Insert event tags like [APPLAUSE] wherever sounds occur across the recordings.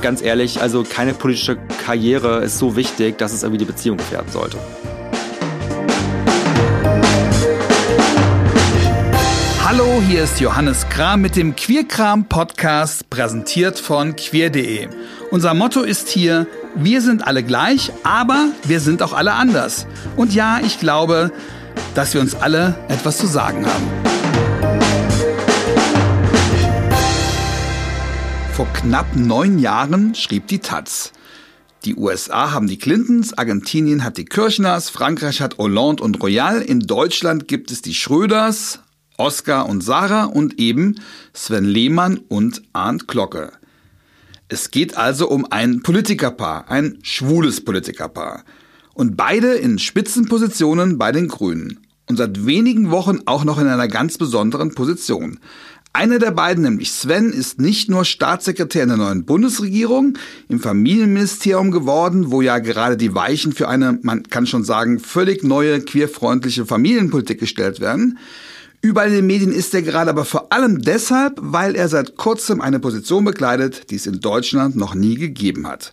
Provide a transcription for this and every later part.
ganz ehrlich, also keine politische Karriere ist so wichtig, dass es irgendwie die Beziehung gefährden sollte. Hallo, hier ist Johannes Kram mit dem Queerkram Podcast, präsentiert von queer.de. Unser Motto ist hier, wir sind alle gleich, aber wir sind auch alle anders. Und ja, ich glaube, dass wir uns alle etwas zu sagen haben. Vor knapp neun Jahren schrieb die Taz. Die USA haben die Clintons, Argentinien hat die Kirchners, Frankreich hat Hollande und Royal, in Deutschland gibt es die Schröders, Oskar und Sarah und eben Sven Lehmann und Arndt Glocke. Es geht also um ein Politikerpaar, ein schwules Politikerpaar. Und beide in Spitzenpositionen bei den Grünen. Und seit wenigen Wochen auch noch in einer ganz besonderen Position. Einer der beiden, nämlich Sven, ist nicht nur Staatssekretär in der neuen Bundesregierung, im Familienministerium geworden, wo ja gerade die Weichen für eine, man kann schon sagen, völlig neue queerfreundliche Familienpolitik gestellt werden. Überall in den Medien ist er gerade aber vor allem deshalb, weil er seit kurzem eine Position bekleidet, die es in Deutschland noch nie gegeben hat.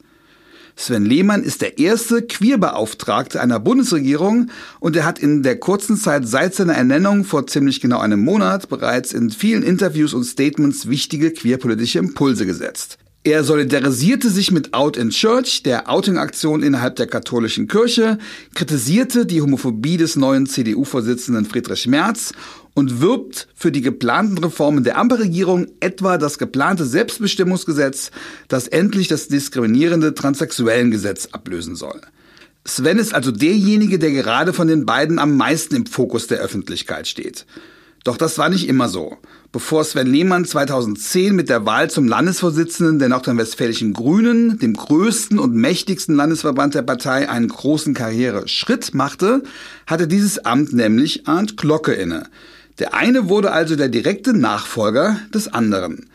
Sven Lehmann ist der erste Queerbeauftragte einer Bundesregierung und er hat in der kurzen Zeit seit seiner Ernennung vor ziemlich genau einem Monat bereits in vielen Interviews und Statements wichtige queerpolitische Impulse gesetzt. Er solidarisierte sich mit Out in Church, der Outing-Aktion innerhalb der katholischen Kirche, kritisierte die Homophobie des neuen CDU-Vorsitzenden Friedrich Merz und wirbt für die geplanten Reformen der Ampelregierung, etwa das geplante Selbstbestimmungsgesetz, das endlich das diskriminierende Transsexuellengesetz ablösen soll. Sven ist also derjenige, der gerade von den beiden am meisten im Fokus der Öffentlichkeit steht. Doch das war nicht immer so. Bevor Sven Lehmann 2010 mit der Wahl zum Landesvorsitzenden der nordrhein-westfälischen Grünen, dem größten und mächtigsten Landesverband der Partei, einen großen Karriereschritt machte, hatte dieses Amt nämlich Arndt Glocke inne. Der eine wurde also der direkte Nachfolger des anderen.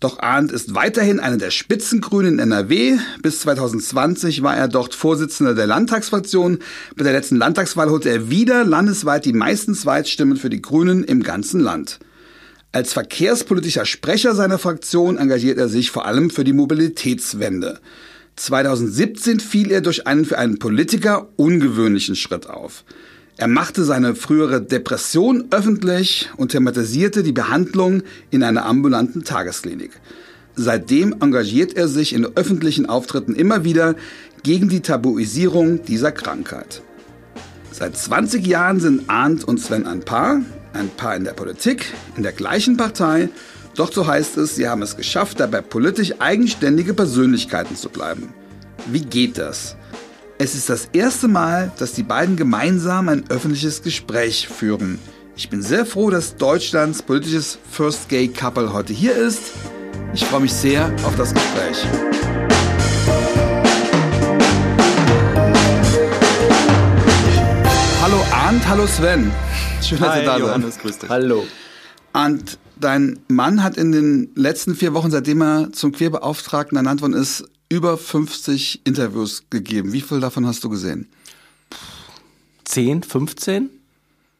Doch Arndt ist weiterhin einer der Spitzengrünen in NRW. Bis 2020 war er dort Vorsitzender der Landtagsfraktion. Bei der letzten Landtagswahl holte er wieder landesweit die meisten Zweitstimmen für die Grünen im ganzen Land. Als verkehrspolitischer Sprecher seiner Fraktion engagiert er sich vor allem für die Mobilitätswende. 2017 fiel er durch einen für einen Politiker ungewöhnlichen Schritt auf. Er machte seine frühere Depression öffentlich und thematisierte die Behandlung in einer ambulanten Tagesklinik. Seitdem engagiert er sich in öffentlichen Auftritten immer wieder gegen die Tabuisierung dieser Krankheit. Seit 20 Jahren sind Arndt und Sven ein Paar, ein Paar in der Politik, in der gleichen Partei, doch so heißt es, sie haben es geschafft, dabei politisch eigenständige Persönlichkeiten zu bleiben. Wie geht das? Es ist das erste Mal, dass die beiden gemeinsam ein öffentliches Gespräch führen. Ich bin sehr froh, dass Deutschlands politisches First Gay Couple heute hier ist. Ich freue mich sehr auf das Gespräch. Hallo Arndt, hallo Sven. Schön, dass Hi, ihr da Johannes, grüß dich. Hallo. Arndt, dein Mann hat in den letzten vier Wochen, seitdem er zum Queerbeauftragten ernannt worden ist, über 50 Interviews gegeben. Wie viel davon hast du gesehen? 10, 15?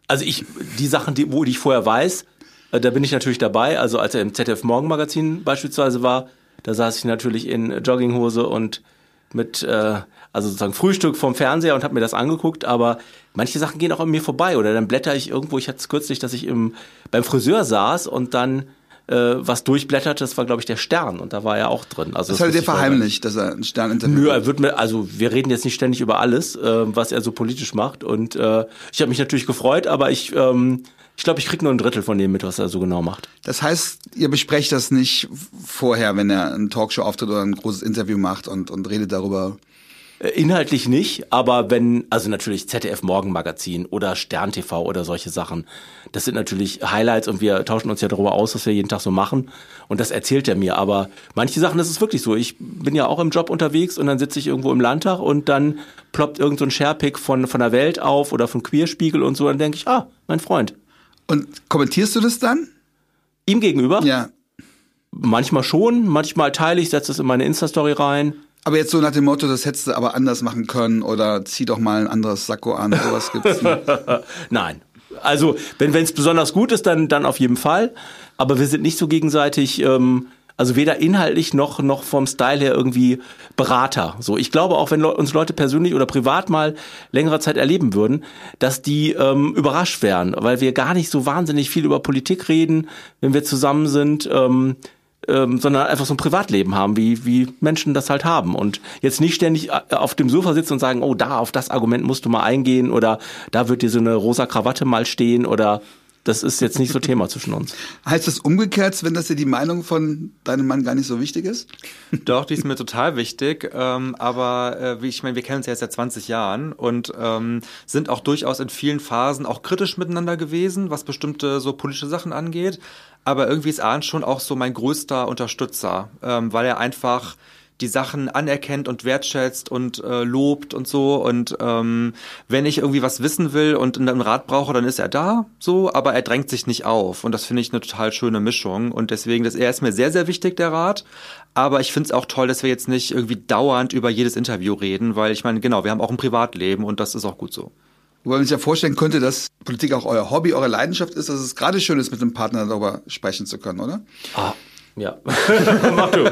Also ich, die Sachen, die, wo ich vorher weiß, äh, da bin ich natürlich dabei. Also als er im ZDF Morgenmagazin beispielsweise war, da saß ich natürlich in Jogginghose und mit, äh, also sozusagen Frühstück vom Fernseher und habe mir das angeguckt, aber manche Sachen gehen auch an mir vorbei oder dann blätter ich irgendwo, ich hatte es kürzlich, dass ich im, beim Friseur saß und dann äh, was durchblättert, das war, glaube ich, der Stern und da war er auch drin. Also das, das hat er verheimlicht, dass er einen Stern interviewt Nö, er wird mir, also wir reden jetzt nicht ständig über alles, äh, was er so politisch macht und äh, ich habe mich natürlich gefreut, aber ich ähm, ich glaube, ich krieg nur ein Drittel von dem mit, was er so genau macht. Das heißt, ihr besprecht das nicht vorher, wenn er einen Talkshow auftritt oder ein großes Interview macht und, und redet darüber? Äh, inhaltlich nicht, aber wenn, also natürlich ZDF Morgenmagazin oder Stern TV oder solche Sachen, das sind natürlich Highlights und wir tauschen uns ja darüber aus, was wir jeden Tag so machen und das erzählt er mir. Aber manche Sachen, das ist wirklich so. Ich bin ja auch im Job unterwegs und dann sitze ich irgendwo im Landtag und dann ploppt irgend so ein Sharepick von, von der Welt auf oder von Queerspiegel und so, dann denke ich, ah, mein Freund. Und kommentierst du das dann? Ihm gegenüber? Ja. Manchmal schon, manchmal teile ich, setze es in meine Insta-Story rein. Aber jetzt so nach dem Motto, das hättest du aber anders machen können oder zieh doch mal ein anderes Sakko an, sowas gibt's nicht. [LAUGHS] Nein. Also, wenn es besonders gut ist, dann, dann auf jeden Fall. Aber wir sind nicht so gegenseitig, ähm, Also weder inhaltlich noch, noch vom Style her irgendwie Berater. So, ich glaube auch, wenn Le uns Leute persönlich oder privat mal längere Zeit erleben würden, dass die ähm, überrascht wären, weil wir gar nicht so wahnsinnig viel über Politik reden, wenn wir zusammen sind. Ähm, ähm, sondern einfach so ein Privatleben haben, wie, wie Menschen das halt haben. Und jetzt nicht ständig äh, auf dem Sofa sitzen und sagen, oh, da, auf das Argument musst du mal eingehen oder da wird dir so eine rosa Krawatte mal stehen oder das ist jetzt nicht so Thema zwischen uns. Heißt das umgekehrt, wenn das dir die Meinung von deinem Mann gar nicht so wichtig ist? Doch, die ist mir total wichtig. Ähm, aber äh, wie ich meine, wir kennen uns ja jetzt seit 20 Jahren und ähm, sind auch durchaus in vielen Phasen auch kritisch miteinander gewesen, was bestimmte so politische Sachen angeht. Aber irgendwie ist Arndt schon auch so mein größter Unterstützer, ähm, weil er einfach die Sachen anerkennt und wertschätzt und äh, lobt und so. Und ähm, wenn ich irgendwie was wissen will und einen Rat brauche, dann ist er da, so, aber er drängt sich nicht auf. Und das finde ich eine total schöne Mischung. Und deswegen, das, er ist mir sehr, sehr wichtig, der Rat. Aber ich finde es auch toll, dass wir jetzt nicht irgendwie dauernd über jedes Interview reden, weil ich meine, genau, wir haben auch ein Privatleben und das ist auch gut so. Wobei man sich ja vorstellen könnte, dass Politik auch euer Hobby, eure Leidenschaft ist, dass es gerade schön ist, mit einem Partner darüber sprechen zu können, oder? Ah, ja, [LAUGHS] mach du.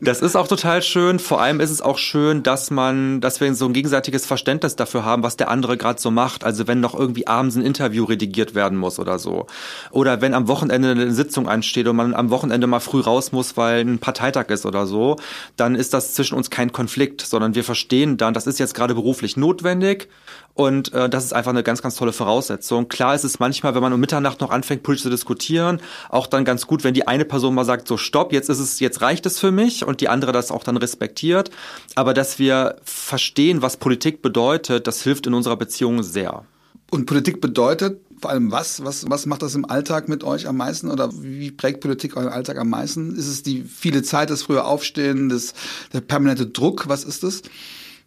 Das ist auch total schön. Vor allem ist es auch schön, dass man, dass wir so ein gegenseitiges Verständnis dafür haben, was der andere gerade so macht. Also wenn noch irgendwie abends ein Interview redigiert werden muss oder so. Oder wenn am Wochenende eine Sitzung ansteht und man am Wochenende mal früh raus muss, weil ein Parteitag ist oder so, dann ist das zwischen uns kein Konflikt, sondern wir verstehen dann, das ist jetzt gerade beruflich notwendig und äh, das ist einfach eine ganz, ganz tolle Voraussetzung. Klar ist es manchmal, wenn man um Mitternacht noch anfängt, politisch zu diskutieren, auch dann ganz gut, wenn die eine Person mal sagt, so stopp, jetzt ist es, jetzt reicht es für mich und die andere das auch dann respektiert. Aber dass wir verstehen, was Politik bedeutet, das hilft in unserer Beziehung sehr. Und Politik bedeutet vor allem was? Was, was macht das im Alltag mit euch am meisten oder wie prägt Politik euren Alltag am meisten? Ist es die viele Zeit, das frühe Aufstehen, das, der permanente Druck? Was ist das?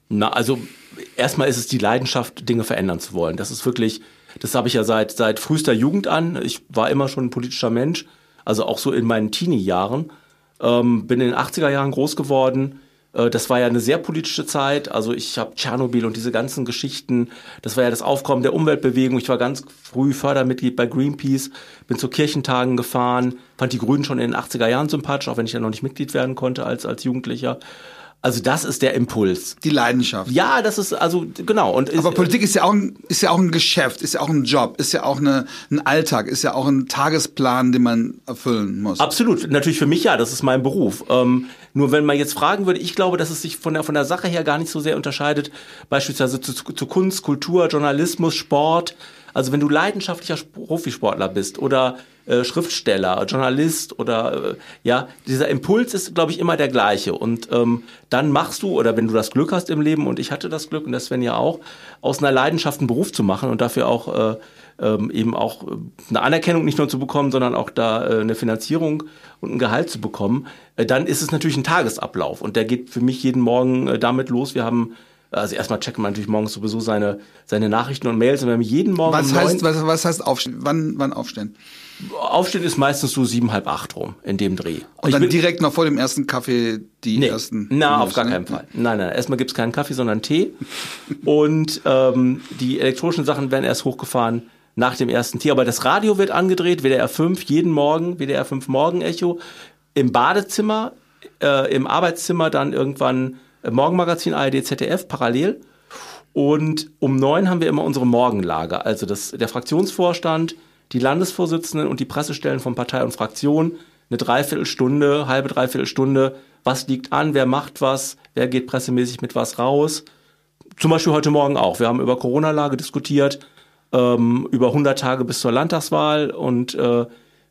Na, also erstmal ist es die Leidenschaft, Dinge verändern zu wollen. Das ist wirklich, das habe ich ja seit, seit frühester Jugend an. Ich war immer schon ein politischer Mensch, also auch so in meinen Teenie-Jahren. Ähm, bin in den 80er Jahren groß geworden. Äh, das war ja eine sehr politische Zeit. Also ich habe Tschernobyl und diese ganzen Geschichten. Das war ja das Aufkommen der Umweltbewegung. Ich war ganz früh Fördermitglied bei Greenpeace, bin zu Kirchentagen gefahren, fand die Grünen schon in den 80er Jahren sympathisch, auch wenn ich ja noch nicht Mitglied werden konnte als, als Jugendlicher. Also das ist der Impuls. Die Leidenschaft. Ja, das ist also genau. Und Aber Politik ist ja auch ein, ist ja auch ein Geschäft, ist ja auch ein Job, ist ja auch eine, ein Alltag, ist ja auch ein Tagesplan, den man erfüllen muss. Absolut, natürlich für mich ja, das ist mein Beruf. Ähm, nur wenn man jetzt fragen würde, ich glaube, dass es sich von der von der Sache her gar nicht so sehr unterscheidet, beispielsweise zu, zu Kunst, Kultur, Journalismus, Sport. Also wenn du leidenschaftlicher Profisportler bist oder äh, Schriftsteller, Journalist oder äh, ja, dieser Impuls ist, glaube ich, immer der gleiche. Und ähm, dann machst du, oder wenn du das Glück hast im Leben, und ich hatte das Glück, und das Sven ja auch, aus einer Leidenschaft einen Beruf zu machen und dafür auch äh, ähm, eben auch äh, eine Anerkennung nicht nur zu bekommen, sondern auch da äh, eine Finanzierung und ein Gehalt zu bekommen, äh, dann ist es natürlich ein Tagesablauf. Und der geht für mich jeden Morgen äh, damit los. Wir haben also erstmal checken wir natürlich morgens sowieso seine, seine Nachrichten und Mails und wir haben jeden Morgen. Was um heißt, was, was heißt aufstehen? Wann, wann aufstehen? Aufstehen ist meistens so sieben, halb acht rum in dem Dreh. Und dann direkt noch vor dem ersten Kaffee die nee, ersten. Na, auf gar ne? keinen Fall. Nein, nein. Erstmal gibt's keinen Kaffee, sondern Tee. [LAUGHS] und ähm, die elektronischen Sachen werden erst hochgefahren nach dem ersten Tee. Aber das Radio wird angedreht, WDR 5, jeden Morgen, WDR 5 Morgen-Echo. Im Badezimmer, äh, im Arbeitszimmer dann irgendwann Morgenmagazin ARD, ZDF parallel. Und um neun haben wir immer unsere Morgenlage. Also das, der Fraktionsvorstand, die Landesvorsitzenden und die Pressestellen von Partei und Fraktion eine Dreiviertelstunde, halbe Dreiviertelstunde, was liegt an, wer macht was, wer geht pressemäßig mit was raus. Zum Beispiel heute Morgen auch. Wir haben über Corona-Lage diskutiert, ähm, über 100 Tage bis zur Landtagswahl und äh,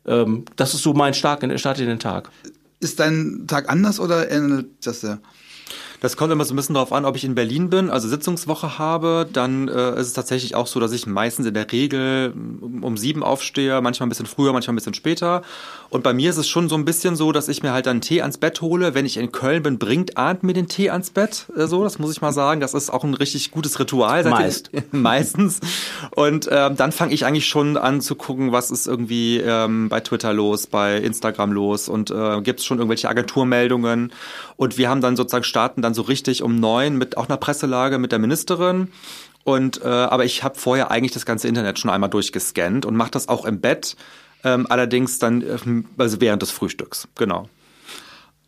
ähm, das ist so mein Start in, Start in den Tag. Ist dein Tag anders oder ändert das sehr? Das kommt immer so ein bisschen darauf an, ob ich in Berlin bin, also Sitzungswoche habe. Dann äh, ist es tatsächlich auch so, dass ich meistens in der Regel um sieben aufstehe, manchmal ein bisschen früher, manchmal ein bisschen später. Und bei mir ist es schon so ein bisschen so, dass ich mir halt dann Tee ans Bett hole. Wenn ich in Köln bin, bringt Arndt mir den Tee ans Bett. Äh, so, das muss ich mal sagen. Das ist auch ein richtig gutes Ritual. Meist. [LAUGHS] meistens. Und ähm, dann fange ich eigentlich schon an zu gucken, was ist irgendwie ähm, bei Twitter los, bei Instagram los und äh, gibt es schon irgendwelche Agenturmeldungen. Und wir haben dann sozusagen starten dann so richtig um neun mit auch einer Presselage mit der Ministerin. Und äh, aber ich habe vorher eigentlich das ganze Internet schon einmal durchgescannt und mache das auch im Bett. Ähm, allerdings dann äh, also während des Frühstücks, genau.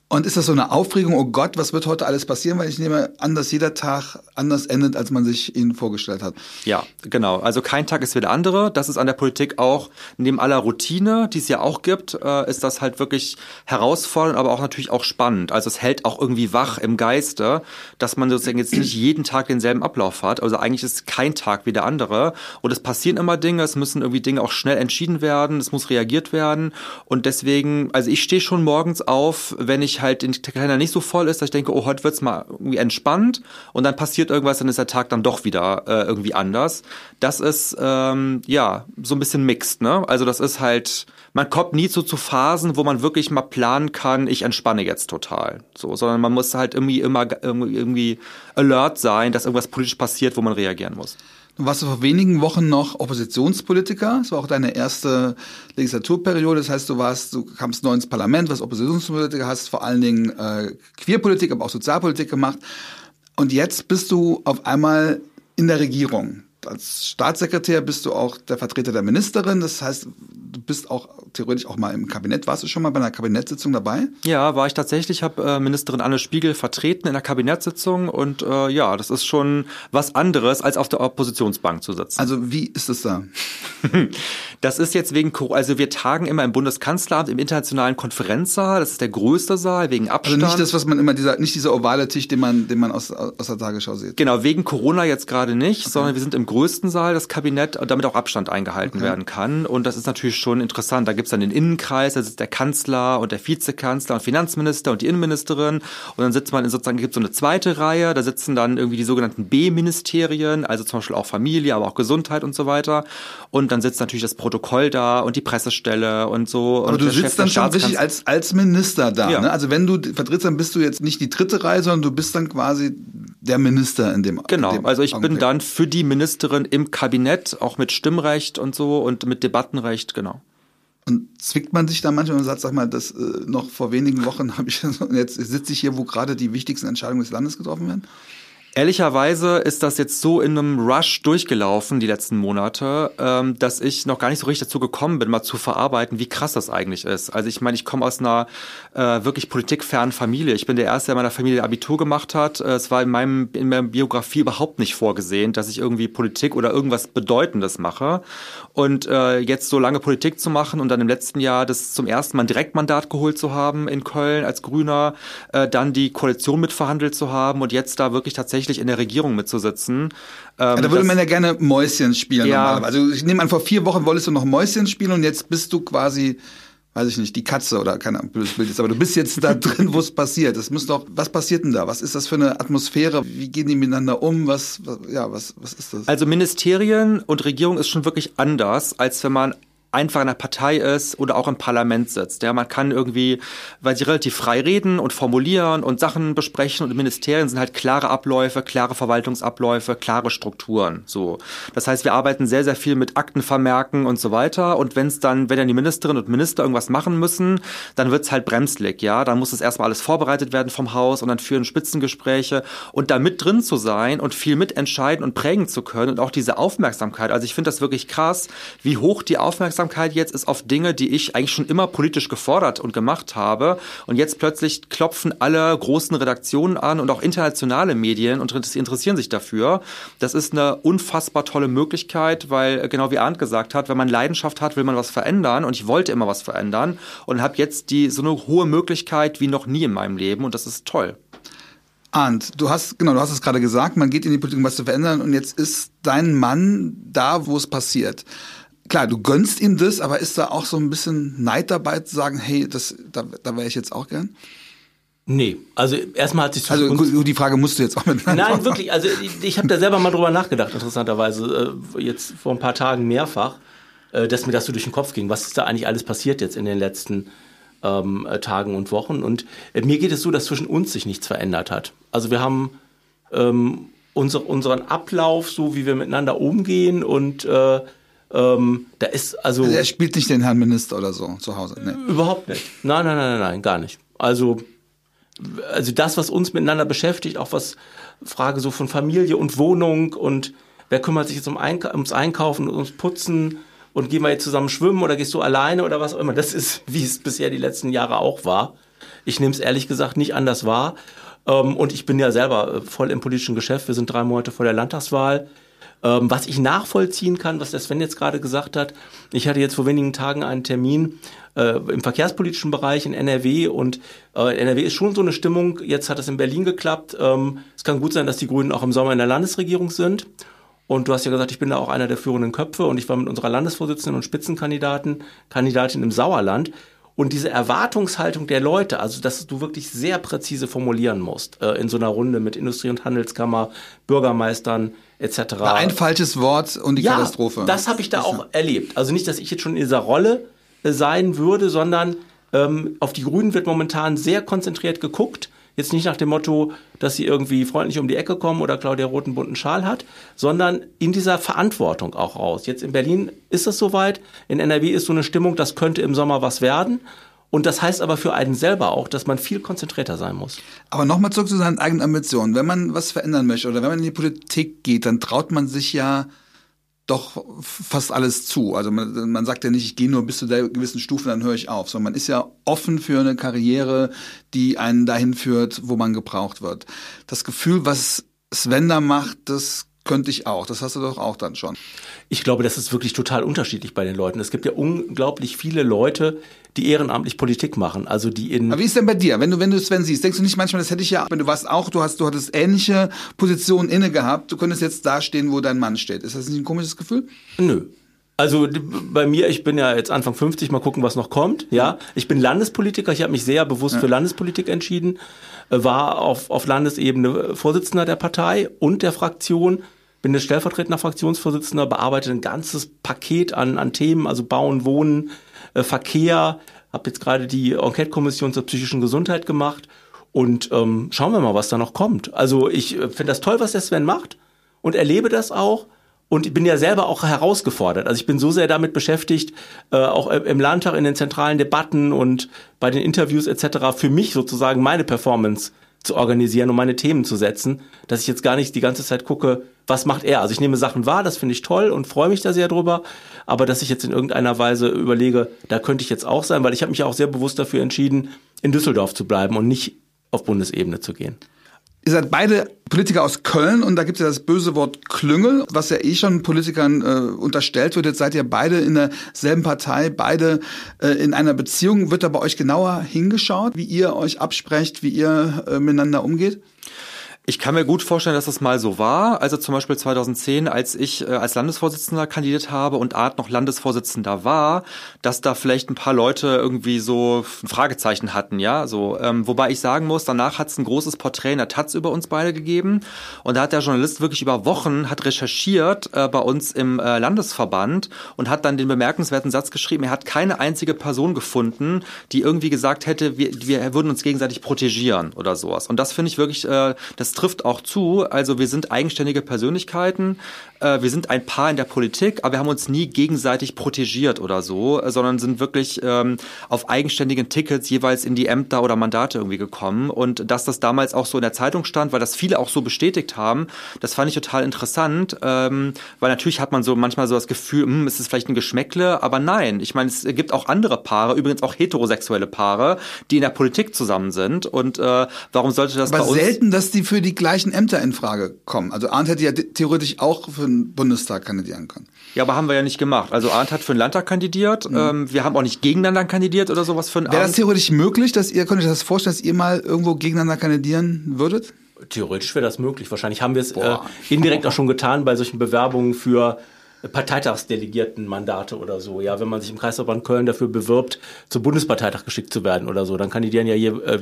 Und ist das so eine Aufregung, oh Gott, was wird heute alles passieren? Weil ich nehme an, dass jeder Tag anders endet, als man sich ihn vorgestellt hat. Ja, genau. Also kein Tag ist wie der andere. Das ist an der Politik auch, neben aller Routine, die es ja auch gibt, äh, ist das halt wirklich herausfordernd, aber auch natürlich auch spannend. Also es hält auch irgendwie wach im Geiste, dass man sozusagen jetzt nicht jeden Tag denselben Ablauf hat. Also eigentlich ist kein Tag wie der andere. Und es passieren immer Dinge, es müssen irgendwie Dinge auch schnell entschieden werden, es muss reagiert werden. Und deswegen, also ich stehe schon morgens auf, wenn ich halt den Kalender nicht so voll ist, dass ich denke, oh, heute wird's mal irgendwie entspannt und dann passiert irgendwas, dann ist der Tag dann doch wieder äh, irgendwie anders. Das ist ähm, ja so ein bisschen mixed, ne? Also das ist halt, man kommt nie so zu Phasen, wo man wirklich mal planen kann, ich entspanne jetzt total. So, sondern man muss halt irgendwie immer irgendwie alert sein, dass irgendwas politisch passiert, wo man reagieren muss. Du warst vor wenigen Wochen noch Oppositionspolitiker. Das war auch deine erste Legislaturperiode. Das heißt, du warst, du kamst neu ins Parlament, warst Oppositionspolitiker, hast vor allen Dingen äh, Queerpolitik, aber auch Sozialpolitik gemacht. Und jetzt bist du auf einmal in der Regierung als Staatssekretär bist du auch der Vertreter der Ministerin. Das heißt, du bist auch theoretisch auch mal im Kabinett. Warst du schon mal bei einer Kabinettssitzung dabei? Ja, war ich tatsächlich. Ich habe äh, Ministerin Anne Spiegel vertreten in der Kabinettssitzung und äh, ja, das ist schon was anderes, als auf der Oppositionsbank zu sitzen. Also wie ist es da? [LAUGHS] das ist jetzt wegen, also wir tagen immer im Bundeskanzleramt im internationalen Konferenzsaal. Das ist der größte Saal wegen Abstand. Also nicht das, was man immer dieser, nicht dieser ovale Tisch, den man, den man aus, aus der Tagesschau sieht. Genau, wegen Corona jetzt gerade nicht, okay. sondern wir sind im größten Saal das Kabinett, damit auch Abstand eingehalten okay. werden kann. Und das ist natürlich schon interessant. Da gibt's dann den Innenkreis, da sitzt der Kanzler und der Vizekanzler und Finanzminister und die Innenministerin. Und dann sitzt man in sozusagen, gibt so eine zweite Reihe, da sitzen dann irgendwie die sogenannten B-Ministerien, also zum Beispiel auch Familie, aber auch Gesundheit und so weiter. Und dann sitzt natürlich das Protokoll da und die Pressestelle und so. Aber und du sitzt dann schon richtig als, als Minister da. Ja. Ne? Also wenn du vertrittst, dann bist du jetzt nicht die dritte Reihe, sondern du bist dann quasi der Minister in dem Genau, in dem also ich Augenblick. bin dann für die Ministerin im Kabinett, auch mit Stimmrecht und so und mit Debattenrecht, genau. Und zwickt man sich da manchmal und sagt, sag mal, das äh, noch vor wenigen Wochen [LAUGHS] habe ich jetzt sitze ich hier, wo gerade die wichtigsten Entscheidungen des Landes getroffen werden? Ehrlicherweise ist das jetzt so in einem Rush durchgelaufen die letzten Monate, ähm, dass ich noch gar nicht so richtig dazu gekommen bin, mal zu verarbeiten, wie krass das eigentlich ist. Also ich meine, ich komme aus einer äh, wirklich politikfernen Familie. Ich bin der Erste, der meiner Familie Abitur gemacht hat. Äh, es war in meinem in meiner Biografie überhaupt nicht vorgesehen, dass ich irgendwie Politik oder irgendwas Bedeutendes mache. Und äh, jetzt so lange Politik zu machen und dann im letzten Jahr das zum ersten Mal ein Direktmandat geholt zu haben in Köln als Grüner, äh, dann die Koalition mitverhandelt zu haben und jetzt da wirklich tatsächlich in der Regierung mitzusitzen. Ähm, ja, da würde man ja gerne Mäuschen spielen ja, normalerweise. Also ich nehme an, vor vier Wochen wolltest du noch Mäuschen spielen und jetzt bist du quasi weiß ich nicht, die Katze oder keine Ahnung, blödes Bild ist, aber du bist jetzt da [LAUGHS] drin, wo es passiert. Das muss doch, was passiert denn da? Was ist das für eine Atmosphäre? Wie gehen die miteinander um? Was, was ja, was, was ist das? Also Ministerien und Regierung ist schon wirklich anders, als wenn man einfach in der Partei ist oder auch im Parlament sitzt. Ja, man kann irgendwie, weil sie relativ frei reden und formulieren und Sachen besprechen und in Ministerien sind halt klare Abläufe, klare Verwaltungsabläufe, klare Strukturen. So, das heißt, wir arbeiten sehr, sehr viel mit Aktenvermerken und so weiter. Und wenn es dann, wenn dann die Ministerinnen und Minister irgendwas machen müssen, dann wird's halt bremslig. Ja, dann muss es erstmal alles vorbereitet werden vom Haus und dann führen Spitzengespräche und da mit drin zu sein und viel mitentscheiden und prägen zu können und auch diese Aufmerksamkeit. Also ich finde das wirklich krass, wie hoch die Aufmerksamkeit Aufmerksamkeit jetzt ist auf Dinge, die ich eigentlich schon immer politisch gefordert und gemacht habe. Und jetzt plötzlich klopfen alle großen Redaktionen an und auch internationale Medien und interessieren sich dafür. Das ist eine unfassbar tolle Möglichkeit, weil äh, genau wie Arndt gesagt hat, wenn man Leidenschaft hat, will man was verändern. Und ich wollte immer was verändern und habe jetzt die so eine hohe Möglichkeit wie noch nie in meinem Leben. Und das ist toll. Arndt, du hast, genau, du hast es gerade gesagt, man geht in die Politik, um was zu verändern und jetzt ist dein Mann da, wo es passiert klar, du gönnst ihm das, aber ist da auch so ein bisschen Neid dabei zu sagen, hey, das, da, da wäre ich jetzt auch gern? Nee, also erstmal hat sich Also gut, die Frage musst du jetzt auch mit Nein, wirklich, also ich, ich habe da selber mal drüber nachgedacht, interessanterweise, äh, jetzt vor ein paar Tagen mehrfach, äh, dass mir das so durch den Kopf ging. Was ist da eigentlich alles passiert jetzt in den letzten ähm, äh, Tagen und Wochen? Und äh, mir geht es so, dass zwischen uns sich nichts verändert hat. Also wir haben ähm, unser, unseren Ablauf, so wie wir miteinander umgehen und äh, ähm, da ist also, also. Er spielt nicht den Herrn Minister oder so zu Hause. Nee. Überhaupt nicht. Nein, nein, nein, nein, gar nicht. Also, also das, was uns miteinander beschäftigt, auch was Frage so von Familie und Wohnung und wer kümmert sich jetzt um Eink ums Einkaufen und ums Putzen und gehen wir jetzt zusammen schwimmen oder gehst du alleine oder was auch immer. Das ist, wie es bisher die letzten Jahre auch war. Ich nehme es ehrlich gesagt nicht anders wahr. Ähm, und ich bin ja selber äh, voll im politischen Geschäft. Wir sind drei Monate vor der Landtagswahl. Ähm, was ich nachvollziehen kann, was der Sven jetzt gerade gesagt hat, ich hatte jetzt vor wenigen Tagen einen Termin äh, im verkehrspolitischen Bereich in NRW und äh, NRW ist schon so eine Stimmung, jetzt hat es in Berlin geklappt. Ähm, es kann gut sein, dass die Grünen auch im Sommer in der Landesregierung sind. Und du hast ja gesagt, ich bin da auch einer der führenden Köpfe und ich war mit unserer Landesvorsitzenden und Spitzenkandidaten, Kandidatin im Sauerland. Und diese Erwartungshaltung der Leute, also dass du wirklich sehr präzise formulieren musst äh, in so einer Runde mit Industrie- und Handelskammer, Bürgermeistern etc. Ein falsches Wort und die ja, Katastrophe. Das habe ich da auch erlebt. Also nicht, dass ich jetzt schon in dieser Rolle äh, sein würde, sondern ähm, auf die Grünen wird momentan sehr konzentriert geguckt. Jetzt nicht nach dem Motto, dass sie irgendwie freundlich um die Ecke kommen oder Claudia Roten bunten Schal hat, sondern in dieser Verantwortung auch raus. Jetzt in Berlin ist es soweit, in NRW ist so eine Stimmung, das könnte im Sommer was werden. Und das heißt aber für einen selber auch, dass man viel konzentrierter sein muss. Aber nochmal zurück zu seinen eigenen Ambitionen. Wenn man was verändern möchte oder wenn man in die Politik geht, dann traut man sich ja doch fast alles zu. Also man, man sagt ja nicht, ich gehe nur bis zu der gewissen Stufe, dann höre ich auf. Sondern man ist ja offen für eine Karriere, die einen dahin führt, wo man gebraucht wird. Das Gefühl, was Sven da macht, das könnte ich auch. Das hast du doch auch dann schon. Ich glaube, das ist wirklich total unterschiedlich bei den Leuten. Es gibt ja unglaublich viele Leute, die ehrenamtlich Politik machen, also die in. Aber wie ist denn bei dir, wenn du wenn du Sven siehst, denkst du nicht manchmal, das hätte ich ja, wenn du warst auch, du hast du hattest ähnliche Positionen inne gehabt, du könntest jetzt da stehen, wo dein Mann steht. Ist das nicht ein komisches Gefühl? Nö. Also bei mir, ich bin ja jetzt Anfang 50, mal gucken, was noch kommt. Ja, ich bin Landespolitiker, ich habe mich sehr bewusst ja. für Landespolitik entschieden, äh, war auf, auf Landesebene Vorsitzender der Partei und der Fraktion, bin jetzt stellvertretender Fraktionsvorsitzender, bearbeite ein ganzes Paket an, an Themen, also Bauen, Wohnen, äh, Verkehr, habe jetzt gerade die Enquete-Kommission zur psychischen Gesundheit gemacht und ähm, schauen wir mal, was da noch kommt. Also ich äh, finde das toll, was der Sven macht und erlebe das auch und ich bin ja selber auch herausgefordert. Also ich bin so sehr damit beschäftigt, äh, auch im Landtag in den zentralen Debatten und bei den Interviews etc. für mich sozusagen meine Performance zu organisieren und meine Themen zu setzen, dass ich jetzt gar nicht die ganze Zeit gucke, was macht er. Also ich nehme Sachen wahr, das finde ich toll und freue mich da sehr drüber, aber dass ich jetzt in irgendeiner Weise überlege, da könnte ich jetzt auch sein, weil ich habe mich auch sehr bewusst dafür entschieden, in Düsseldorf zu bleiben und nicht auf Bundesebene zu gehen. Ihr seid beide Politiker aus Köln und da gibt es ja das böse Wort Klüngel, was ja eh schon Politikern äh, unterstellt wird. Jetzt seid ihr beide in derselben Partei, beide äh, in einer Beziehung. Wird da bei euch genauer hingeschaut, wie ihr euch absprecht, wie ihr äh, miteinander umgeht? Ich kann mir gut vorstellen, dass das mal so war. Also zum Beispiel 2010, als ich äh, als Landesvorsitzender kandidiert habe und Art noch Landesvorsitzender war, dass da vielleicht ein paar Leute irgendwie so ein Fragezeichen hatten, ja. So, ähm, wobei ich sagen muss, danach hat es ein großes Porträt in der Taz über uns beide gegeben und da hat der Journalist wirklich über Wochen hat recherchiert äh, bei uns im äh, Landesverband und hat dann den bemerkenswerten Satz geschrieben: Er hat keine einzige Person gefunden, die irgendwie gesagt hätte, wir, wir würden uns gegenseitig protegieren oder sowas. Und das finde ich wirklich, äh, das trifft auch zu. Also wir sind eigenständige Persönlichkeiten, äh, wir sind ein Paar in der Politik, aber wir haben uns nie gegenseitig protegiert oder so, äh, sondern sind wirklich ähm, auf eigenständigen Tickets jeweils in die Ämter oder Mandate irgendwie gekommen. Und dass das damals auch so in der Zeitung stand, weil das viele auch so bestätigt haben, das fand ich total interessant, ähm, weil natürlich hat man so manchmal so das Gefühl, hm, ist es vielleicht ein Geschmäckle, aber nein. Ich meine, es gibt auch andere Paare, übrigens auch heterosexuelle Paare, die in der Politik zusammen sind. Und äh, warum sollte das aber bei uns... selten, dass die für die gleichen Ämter in Frage kommen. Also Arndt hätte ja theoretisch auch für den Bundestag kandidieren können. Ja, aber haben wir ja nicht gemacht. Also Arndt hat für den Landtag kandidiert. Mhm. Ähm, wir haben auch nicht gegeneinander kandidiert oder sowas für einen Wäre das theoretisch möglich, dass ihr, könnt ihr das vorstellen, dass ihr mal irgendwo gegeneinander kandidieren würdet? Theoretisch wäre das möglich. Wahrscheinlich haben wir es äh, indirekt auch schon getan bei solchen Bewerbungen für Parteitagsdelegiertenmandate oder so. Ja, wenn man sich im Kreisverband Köln dafür bewirbt, zum Bundesparteitag geschickt zu werden oder so, dann kandidieren ja je, äh,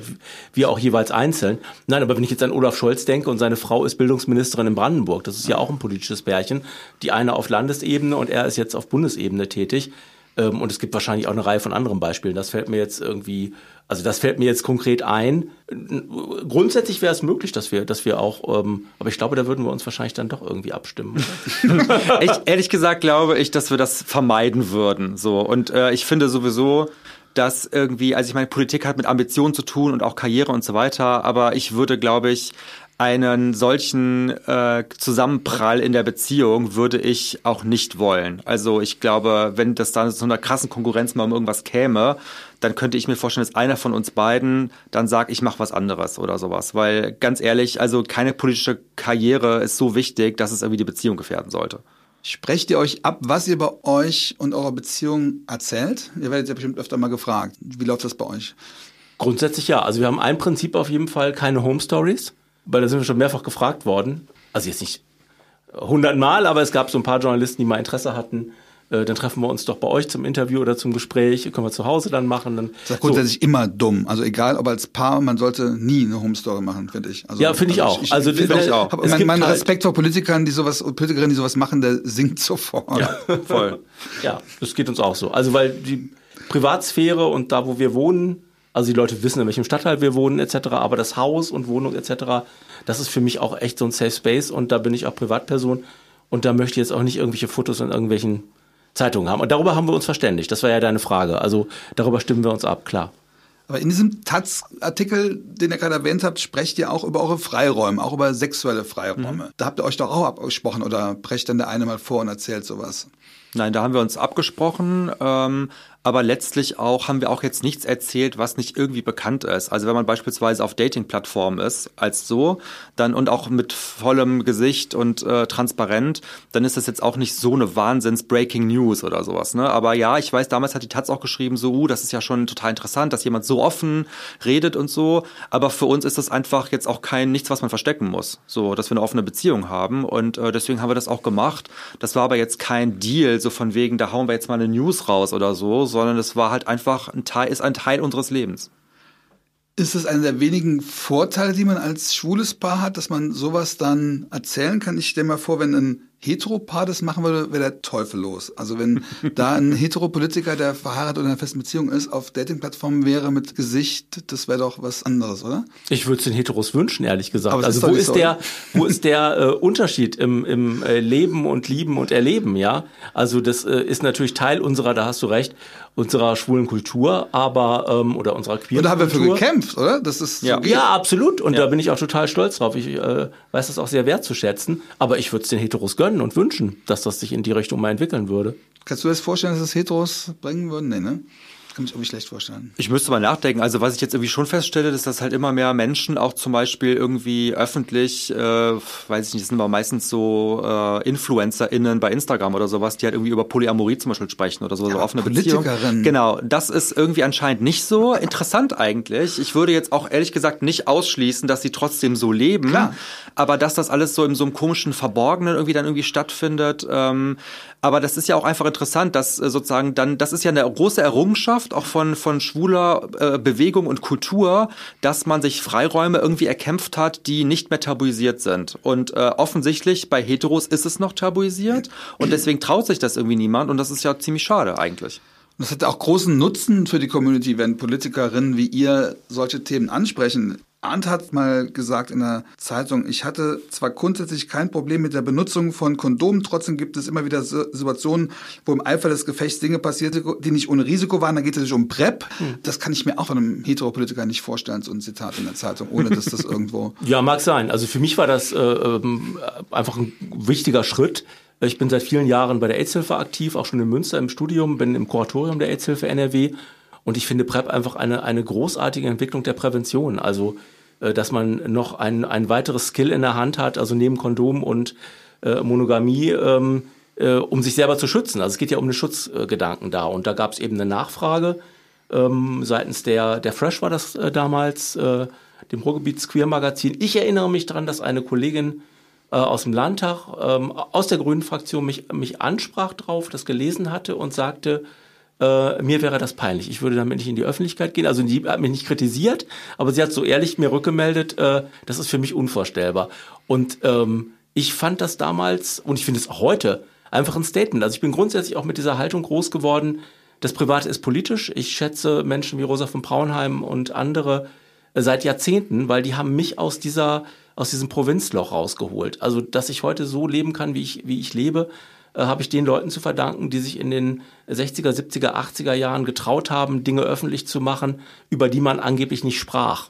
wir auch jeweils einzeln. Nein, aber wenn ich jetzt an Olaf Scholz denke und seine Frau ist Bildungsministerin in Brandenburg, das ist ja auch ein politisches Pärchen. Die eine auf Landesebene und er ist jetzt auf Bundesebene tätig. Ähm, und es gibt wahrscheinlich auch eine Reihe von anderen Beispielen. Das fällt mir jetzt irgendwie, also das fällt mir jetzt konkret ein. Grundsätzlich wäre es möglich, dass wir, dass wir auch, ähm, aber ich glaube, da würden wir uns wahrscheinlich dann doch irgendwie abstimmen. [LAUGHS] ich, ehrlich gesagt glaube ich, dass wir das vermeiden würden. So und äh, ich finde sowieso, dass irgendwie, also ich meine, Politik hat mit Ambitionen zu tun und auch Karriere und so weiter, aber ich würde, glaube ich, einen solchen äh, Zusammenprall in der Beziehung würde ich auch nicht wollen. Also ich glaube, wenn das dann zu einer krassen Konkurrenz mal um irgendwas käme, dann könnte ich mir vorstellen, dass einer von uns beiden dann sagt, ich mache was anderes oder sowas. Weil ganz ehrlich, also keine politische Karriere ist so wichtig, dass es irgendwie die Beziehung gefährden sollte. Sprecht ihr euch ab, was ihr bei euch und eurer Beziehung erzählt? Ihr werdet ja bestimmt öfter mal gefragt. Wie läuft das bei euch? Grundsätzlich ja. Also wir haben ein Prinzip auf jeden Fall, keine Home Stories weil da sind wir schon mehrfach gefragt worden. Also jetzt nicht hundertmal, aber es gab so ein paar Journalisten, die mal Interesse hatten. Äh, dann treffen wir uns doch bei euch zum Interview oder zum Gespräch. Können wir zu Hause dann machen. Dann, das ist grundsätzlich so. immer dumm. Also egal, ob als Paar, man sollte nie eine Home Story machen, finde ich. Also, ja, finde ich also auch. Ich, also find ich auch. Hab, mein, mein halt Respekt vor Politikern, die sowas, Politikerinnen, die sowas machen, der sinkt [LAUGHS] sofort. Ja, voll. ja, das geht uns auch so. Also weil die Privatsphäre und da, wo wir wohnen, also die Leute wissen, in welchem Stadtteil wir wohnen etc., aber das Haus und Wohnung etc., das ist für mich auch echt so ein Safe Space und da bin ich auch Privatperson und da möchte ich jetzt auch nicht irgendwelche Fotos in irgendwelchen Zeitungen haben. Und darüber haben wir uns verständigt. Das war ja deine Frage. Also darüber stimmen wir uns ab, klar. Aber in diesem Taz-Artikel, den ihr gerade erwähnt habt, sprecht ihr auch über eure Freiräume, auch über sexuelle Freiräume. Mhm. Da habt ihr euch doch auch abgesprochen oder brecht dann der eine mal vor und erzählt sowas? Nein, da haben wir uns abgesprochen. Ähm, aber letztlich auch haben wir auch jetzt nichts erzählt, was nicht irgendwie bekannt ist. Also wenn man beispielsweise auf Dating-Plattformen ist, als so, dann und auch mit vollem Gesicht und äh, transparent, dann ist das jetzt auch nicht so eine Wahnsinns-Breaking News oder sowas. Ne? Aber ja, ich weiß, damals hat die Taz auch geschrieben, so, uh, das ist ja schon total interessant, dass jemand so offen redet und so. Aber für uns ist das einfach jetzt auch kein nichts, was man verstecken muss. So, dass wir eine offene Beziehung haben. Und äh, deswegen haben wir das auch gemacht. Das war aber jetzt kein Deal, so von wegen, da hauen wir jetzt mal eine News raus oder so sondern es war halt einfach ein Teil, ist ein Teil unseres Lebens. Ist es einer der wenigen Vorteile, die man als schwules Paar hat, dass man sowas dann erzählen kann? Ich stelle mir vor, wenn ein Heteropaar das machen würde, wäre der Teufel los. Also wenn [LAUGHS] da ein Heteropolitiker, der verheiratet oder in einer festen Beziehung ist, auf Datingplattformen wäre mit Gesicht, das wäre doch was anderes, oder? Ich würde es den Heteros wünschen, ehrlich gesagt. Aber also wo ist, so, der, wo ist der äh, Unterschied im, im äh, Leben und Lieben und Erleben, ja? Also das äh, ist natürlich Teil unserer, da hast du recht, unserer schwulen Kultur, aber ähm, oder unserer queeren Und da haben wir für gekämpft, oder? Das ist ja, so ja absolut. Und ja. da bin ich auch total stolz drauf. Ich äh, weiß das auch sehr wertzuschätzen. Aber ich würde es den Heteros gönnen und wünschen, dass das sich in die Richtung mal entwickeln würde. Kannst du dir das vorstellen, dass das Heteros bringen würden? Nee, ne? Kann mich irgendwie schlecht vorstellen. Ich müsste mal nachdenken. Also was ich jetzt irgendwie schon feststelle, ist, dass halt immer mehr Menschen auch zum Beispiel irgendwie öffentlich, äh, weiß ich nicht, das sind aber meistens so äh, InfluencerInnen bei Instagram oder sowas, die halt irgendwie über Polyamorie zum Beispiel sprechen oder so, ja, so offene Beziehung. Genau, das ist irgendwie anscheinend nicht so interessant eigentlich. Ich würde jetzt auch ehrlich gesagt nicht ausschließen, dass sie trotzdem so leben. Klar. Aber dass das alles so in so einem komischen Verborgenen irgendwie dann irgendwie stattfindet. Ähm, aber das ist ja auch einfach interessant, dass äh, sozusagen dann, das ist ja eine große Errungenschaft, Gesellschaft, auch von, von schwuler äh, Bewegung und Kultur, dass man sich Freiräume irgendwie erkämpft hat, die nicht mehr tabuisiert sind. Und äh, offensichtlich bei Heteros ist es noch tabuisiert und deswegen traut sich das irgendwie niemand und das ist ja ziemlich schade eigentlich. Das hat auch großen Nutzen für die Community, wenn Politikerinnen wie ihr solche Themen ansprechen. Arndt hat mal gesagt in der Zeitung, ich hatte zwar grundsätzlich kein Problem mit der Benutzung von Kondomen, trotzdem gibt es immer wieder Situationen, wo im Eifer des Gefechts Dinge passierte, die nicht ohne Risiko waren. Da geht es sich um PrEP. Hm. Das kann ich mir auch von einem Heteropolitiker nicht vorstellen, so ein Zitat in der Zeitung, ohne dass das [LAUGHS] irgendwo... ja, mag sein. Also für mich war das äh, ähm, einfach ein wichtiger Schritt. Ich bin seit vielen Jahren bei der AIDS-Hilfe aktiv, auch schon in Münster im Studium, bin im Kuratorium der AIDS-Hilfe NRW und ich finde PrEP einfach eine, eine großartige Entwicklung der Prävention. Also dass man noch ein, ein weiteres Skill in der Hand hat, also neben Kondom und äh, Monogamie, ähm, äh, um sich selber zu schützen. Also es geht ja um den Schutzgedanken da. Und da gab es eben eine Nachfrage ähm, seitens der, der Fresh war das äh, damals, äh, dem Ruhrgebiets Queer Magazin. Ich erinnere mich daran, dass eine Kollegin äh, aus dem Landtag, ähm, aus der Grünen Fraktion mich, mich ansprach drauf, das gelesen hatte und sagte, äh, mir wäre das peinlich. Ich würde damit nicht in die Öffentlichkeit gehen. Also die hat mich nicht kritisiert, aber sie hat so ehrlich mir rückgemeldet, äh, das ist für mich unvorstellbar. Und ähm, ich fand das damals, und ich finde es auch heute, einfach ein Statement. Also ich bin grundsätzlich auch mit dieser Haltung groß geworden, das Private ist politisch. Ich schätze Menschen wie Rosa von Braunheim und andere äh, seit Jahrzehnten, weil die haben mich aus dieser aus diesem Provinzloch rausgeholt. Also, dass ich heute so leben kann, wie ich, wie ich lebe, äh, habe ich den Leuten zu verdanken, die sich in den 60er, 70er, 80er Jahren getraut haben, Dinge öffentlich zu machen, über die man angeblich nicht sprach.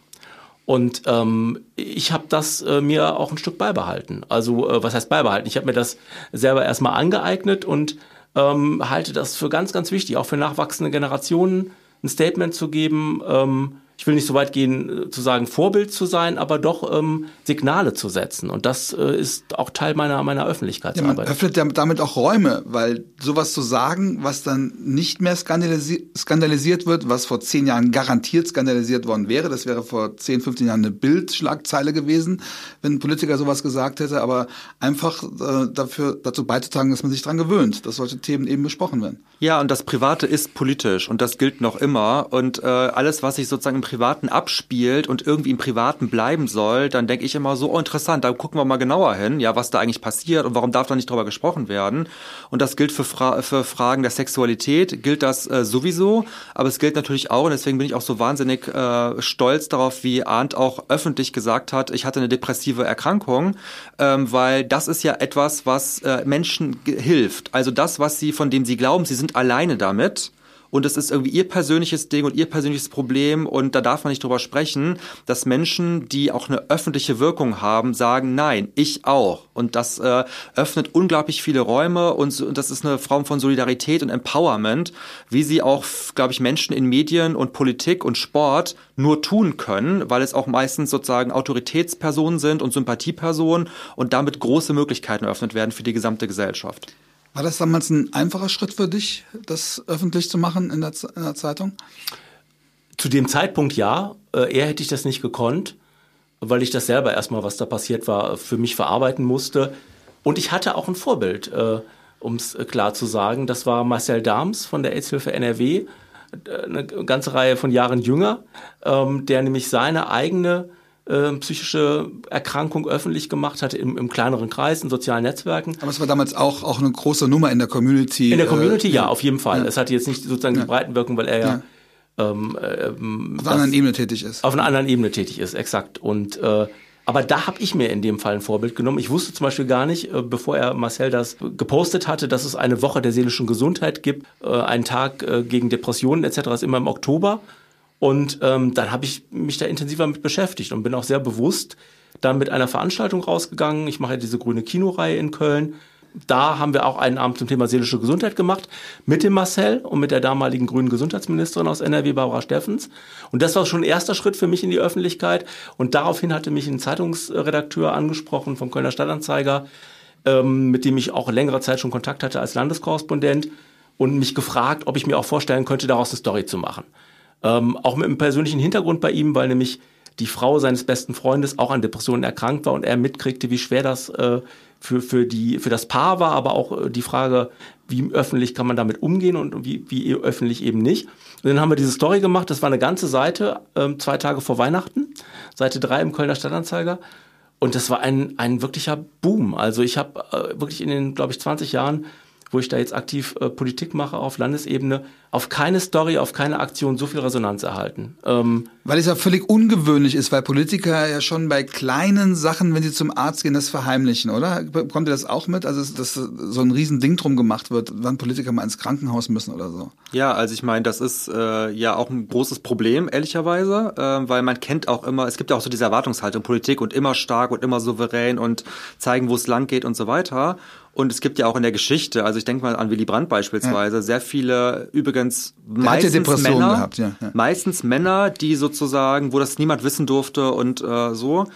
Und ähm, ich habe das äh, mir auch ein Stück beibehalten. Also äh, was heißt beibehalten? Ich habe mir das selber erstmal angeeignet und ähm, halte das für ganz, ganz wichtig, auch für nachwachsende Generationen ein Statement zu geben. Ähm, ich will nicht so weit gehen, äh, zu sagen, Vorbild zu sein, aber doch ähm, Signale zu setzen. Und das äh, ist auch Teil meiner, meiner Öffentlichkeitsarbeit. Ja, man öffnet damit auch Räume, weil sowas zu sagen, was dann nicht mehr skandalisi skandalisiert wird, was vor zehn Jahren garantiert skandalisiert worden wäre, das wäre vor 10, 15 Jahren eine Bildschlagzeile gewesen, wenn ein Politiker sowas gesagt hätte, aber einfach äh, dafür, dazu beizutragen, dass man sich dran gewöhnt, dass solche Themen eben besprochen werden. Ja, und das Private ist politisch und das gilt noch immer. Und äh, alles, was sich sozusagen im Privaten abspielt und irgendwie im Privaten bleiben soll, dann denke ich immer so, oh interessant, da gucken wir mal genauer hin, ja, was da eigentlich passiert und warum darf da nicht drüber gesprochen werden. Und das gilt für, Fra für Fragen der Sexualität, gilt das äh, sowieso, aber es gilt natürlich auch, und deswegen bin ich auch so wahnsinnig äh, stolz darauf, wie Arndt auch öffentlich gesagt hat, ich hatte eine depressive Erkrankung, ähm, weil das ist ja etwas, was äh, Menschen hilft. Also das, was sie, von dem sie glauben, sie sind alleine damit, und es ist irgendwie ihr persönliches Ding und ihr persönliches Problem und da darf man nicht drüber sprechen, dass Menschen, die auch eine öffentliche Wirkung haben, sagen, nein, ich auch. Und das äh, öffnet unglaublich viele Räume und, und das ist eine Form von Solidarität und Empowerment, wie sie auch, glaube ich, Menschen in Medien und Politik und Sport nur tun können, weil es auch meistens sozusagen Autoritätspersonen sind und Sympathiepersonen und damit große Möglichkeiten eröffnet werden für die gesamte Gesellschaft. War das damals ein einfacher Schritt für dich, das öffentlich zu machen in der, in der Zeitung? Zu dem Zeitpunkt ja. Äh, eher hätte ich das nicht gekonnt, weil ich das selber erstmal, was da passiert war, für mich verarbeiten musste. Und ich hatte auch ein Vorbild, äh, um es klar zu sagen. Das war Marcel Dahms von der AIDS-Hilfe NRW, äh, eine ganze Reihe von Jahren jünger, ähm, der nämlich seine eigene äh, psychische Erkrankung öffentlich gemacht hatte im, im kleineren Kreis, in sozialen Netzwerken. Aber es war damals auch, auch eine große Nummer in der Community. In der Community, äh, ja, auf jeden Fall. Ja. Es hatte jetzt nicht sozusagen ja. die Breitenwirkung, weil er ja, ja. Ähm, ähm, auf einer anderen Ebene tätig ist. Auf einer anderen Ebene tätig ist, exakt. Und äh, aber da habe ich mir in dem Fall ein Vorbild genommen. Ich wusste zum Beispiel gar nicht, äh, bevor er Marcel das gepostet hatte, dass es eine Woche der seelischen Gesundheit gibt, äh, einen Tag äh, gegen Depressionen etc. ist immer im Oktober. Und ähm, dann habe ich mich da intensiver mit beschäftigt und bin auch sehr bewusst dann mit einer Veranstaltung rausgegangen. Ich mache ja diese grüne Kinoreihe in Köln. Da haben wir auch einen Abend zum Thema seelische Gesundheit gemacht mit dem Marcel und mit der damaligen grünen Gesundheitsministerin aus NRW, Barbara Steffens. Und das war schon ein erster Schritt für mich in die Öffentlichkeit. Und daraufhin hatte mich ein Zeitungsredakteur angesprochen vom Kölner Stadtanzeiger, ähm, mit dem ich auch längere Zeit schon Kontakt hatte als Landeskorrespondent und mich gefragt, ob ich mir auch vorstellen könnte, daraus eine Story zu machen. Ähm, auch mit einem persönlichen Hintergrund bei ihm, weil nämlich die Frau seines besten Freundes auch an Depressionen erkrankt war und er mitkriegte, wie schwer das äh, für, für, die, für das Paar war, aber auch äh, die Frage, wie öffentlich kann man damit umgehen und wie, wie öffentlich eben nicht. Und dann haben wir diese Story gemacht, das war eine ganze Seite, ähm, zwei Tage vor Weihnachten, Seite 3 im Kölner Stadtanzeiger. Und das war ein, ein wirklicher Boom. Also ich habe äh, wirklich in den, glaube ich, 20 Jahren wo ich da jetzt aktiv äh, Politik mache auf Landesebene, auf keine Story, auf keine Aktion so viel Resonanz erhalten. Ähm, weil es ja völlig ungewöhnlich ist, weil Politiker ja schon bei kleinen Sachen, wenn sie zum Arzt gehen, das verheimlichen, oder? Kommt ihr das auch mit? Also, dass so ein Riesending drum gemacht wird, wann Politiker mal ins Krankenhaus müssen oder so? Ja, also ich meine, das ist äh, ja auch ein großes Problem, ehrlicherweise, äh, weil man kennt auch immer, es gibt ja auch so diese Erwartungshaltung, Politik und immer stark und immer souverän und zeigen, wo es lang geht und so weiter. Und es gibt ja auch in der Geschichte, also ich denke mal an Willy Brandt beispielsweise, ja. sehr viele übrigens meistens Männer, gehabt, ja, ja. meistens Männer, die sozusagen, wo das niemand wissen durfte und äh, so.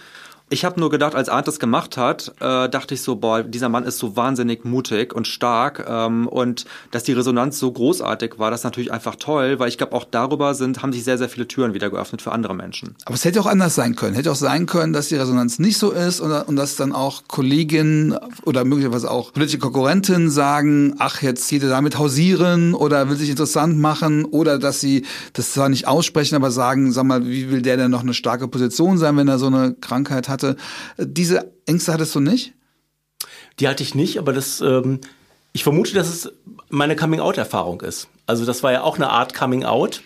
Ich habe nur gedacht, als Arndt das gemacht hat, äh, dachte ich so, boah, dieser Mann ist so wahnsinnig mutig und stark ähm, und dass die Resonanz so großartig war, das ist natürlich einfach toll, weil ich glaube auch darüber sind haben sich sehr sehr viele Türen wieder geöffnet für andere Menschen. Aber es hätte auch anders sein können, hätte auch sein können, dass die Resonanz nicht so ist und, und dass dann auch Kolleginnen oder möglicherweise auch politische Konkurrentinnen sagen, ach jetzt hier damit hausieren oder will sich interessant machen oder dass sie das zwar nicht aussprechen, aber sagen, sag mal, wie will der denn noch eine starke Position sein, wenn er so eine Krankheit hat? Hatte. Diese Ängste hattest du nicht? Die hatte ich nicht, aber das, ähm, ich vermute, dass es meine Coming-out-Erfahrung ist. Also das war ja auch eine Art Coming-out.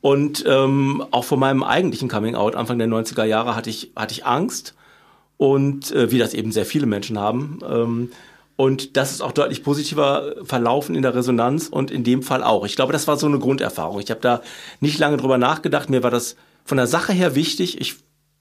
Und ähm, auch vor meinem eigentlichen Coming-out Anfang der 90er Jahre hatte ich, hatte ich Angst. Und äh, wie das eben sehr viele Menschen haben. Ähm, und das ist auch deutlich positiver verlaufen in der Resonanz und in dem Fall auch. Ich glaube, das war so eine Grunderfahrung. Ich habe da nicht lange drüber nachgedacht. Mir war das von der Sache her wichtig. Ich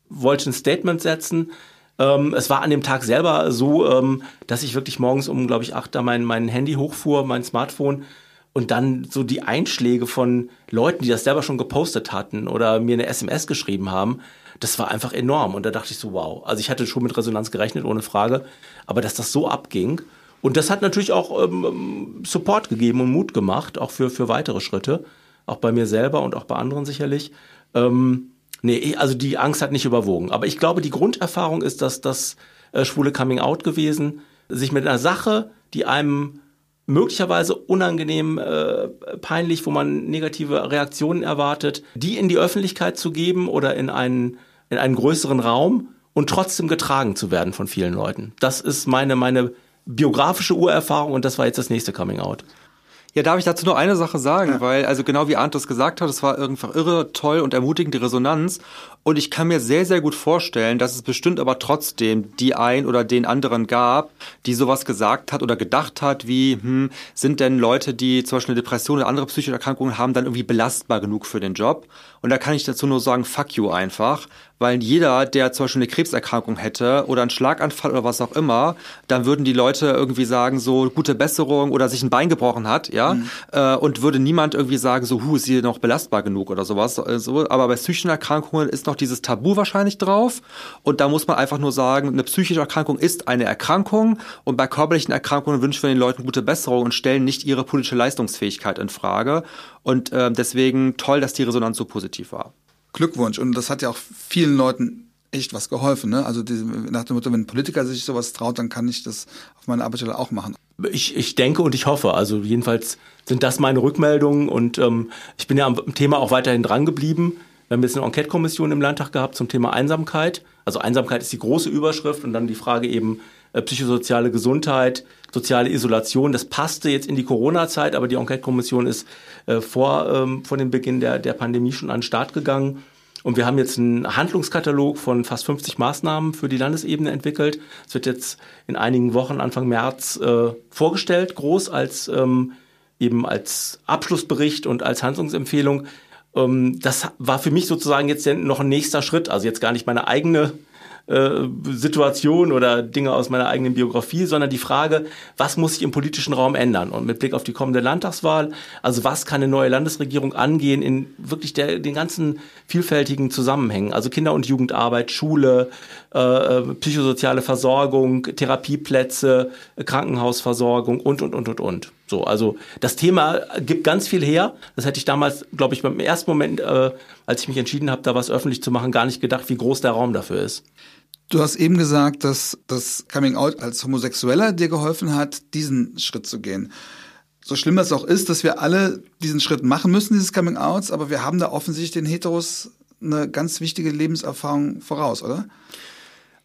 wollte ein Statement setzen. Ähm, es war an dem Tag selber so, ähm, dass ich wirklich morgens um, glaube ich, acht da mein, mein Handy hochfuhr, mein Smartphone und dann so die Einschläge von Leuten, die das selber schon gepostet hatten oder mir eine SMS geschrieben haben, das war einfach enorm. Und da dachte ich so, wow. Also ich hatte schon mit Resonanz gerechnet, ohne Frage. Aber dass das so abging. Und das hat natürlich auch ähm, Support gegeben und Mut gemacht, auch für, für weitere Schritte. Auch bei mir selber und auch bei anderen sicherlich. Ähm, nee, also die Angst hat nicht überwogen. Aber ich glaube, die Grunderfahrung ist, dass das äh, schwule Coming Out gewesen, sich mit einer Sache, die einem möglicherweise unangenehm, äh, peinlich, wo man negative Reaktionen erwartet, die in die Öffentlichkeit zu geben oder in einen, in einen größeren Raum und trotzdem getragen zu werden von vielen Leuten. Das ist meine, meine biografische Urerfahrung und das war jetzt das nächste Coming Out. Ja, darf ich dazu nur eine Sache sagen, ja. weil, also genau wie Arndt das gesagt hat, es war einfach irre, toll und ermutigende Resonanz. Und ich kann mir sehr, sehr gut vorstellen, dass es bestimmt aber trotzdem die ein oder den anderen gab, die sowas gesagt hat oder gedacht hat, wie, hm, sind denn Leute, die zum Beispiel eine Depression oder andere psychische Erkrankungen haben, dann irgendwie belastbar genug für den Job? Und da kann ich dazu nur sagen, fuck you einfach, weil jeder, der zum Beispiel eine Krebserkrankung hätte oder einen Schlaganfall oder was auch immer, dann würden die Leute irgendwie sagen, so gute Besserung oder sich ein Bein gebrochen hat, ja, mhm. äh, und würde niemand irgendwie sagen, so, hu, ist sie noch belastbar genug oder sowas. Äh, so, aber bei psychischen Erkrankungen ist noch dieses Tabu wahrscheinlich drauf und da muss man einfach nur sagen, eine psychische Erkrankung ist eine Erkrankung und bei körperlichen Erkrankungen wünschen wir den Leuten gute Besserung und stellen nicht ihre politische Leistungsfähigkeit in Frage. Und äh, deswegen toll, dass die Resonanz so positiv war. Glückwunsch. Und das hat ja auch vielen Leuten echt was geholfen. Ne? Also diese, nach dem Motto, wenn ein Politiker sich sowas traut, dann kann ich das auf meiner Arbeitsstelle auch machen. Ich, ich denke und ich hoffe. Also jedenfalls sind das meine Rückmeldungen und ähm, ich bin ja am Thema auch weiterhin dran geblieben. Wir haben jetzt eine Enquete-Kommission im Landtag gehabt zum Thema Einsamkeit. Also Einsamkeit ist die große Überschrift und dann die Frage eben psychosoziale Gesundheit, soziale Isolation. Das passte jetzt in die Corona-Zeit, aber die Enquete-Kommission ist äh, vor, ähm, vor dem Beginn der, der Pandemie schon an den Start gegangen. Und wir haben jetzt einen Handlungskatalog von fast 50 Maßnahmen für die Landesebene entwickelt. Es wird jetzt in einigen Wochen, Anfang März, äh, vorgestellt, groß als ähm, eben als Abschlussbericht und als Handlungsempfehlung. Ähm, das war für mich sozusagen jetzt noch ein nächster Schritt. Also jetzt gar nicht meine eigene äh, Situation oder Dinge aus meiner eigenen Biografie, sondern die Frage, was muss sich im politischen Raum ändern? Und mit Blick auf die kommende Landtagswahl, also was kann eine neue Landesregierung angehen in wirklich der, den ganzen vielfältigen Zusammenhängen? Also Kinder- und Jugendarbeit, Schule, äh, äh psychosoziale Versorgung, Therapieplätze, Krankenhausversorgung und, und, und, und, und. So, also das Thema gibt ganz viel her. Das hätte ich damals, glaube ich, beim ersten Moment, äh, als ich mich entschieden habe, da was öffentlich zu machen, gar nicht gedacht, wie groß der Raum dafür ist. Du hast eben gesagt, dass das Coming Out als Homosexueller dir geholfen hat, diesen Schritt zu gehen. So schlimm das auch ist, dass wir alle diesen Schritt machen müssen, dieses Coming Outs, aber wir haben da offensichtlich den Heteros eine ganz wichtige Lebenserfahrung voraus, oder?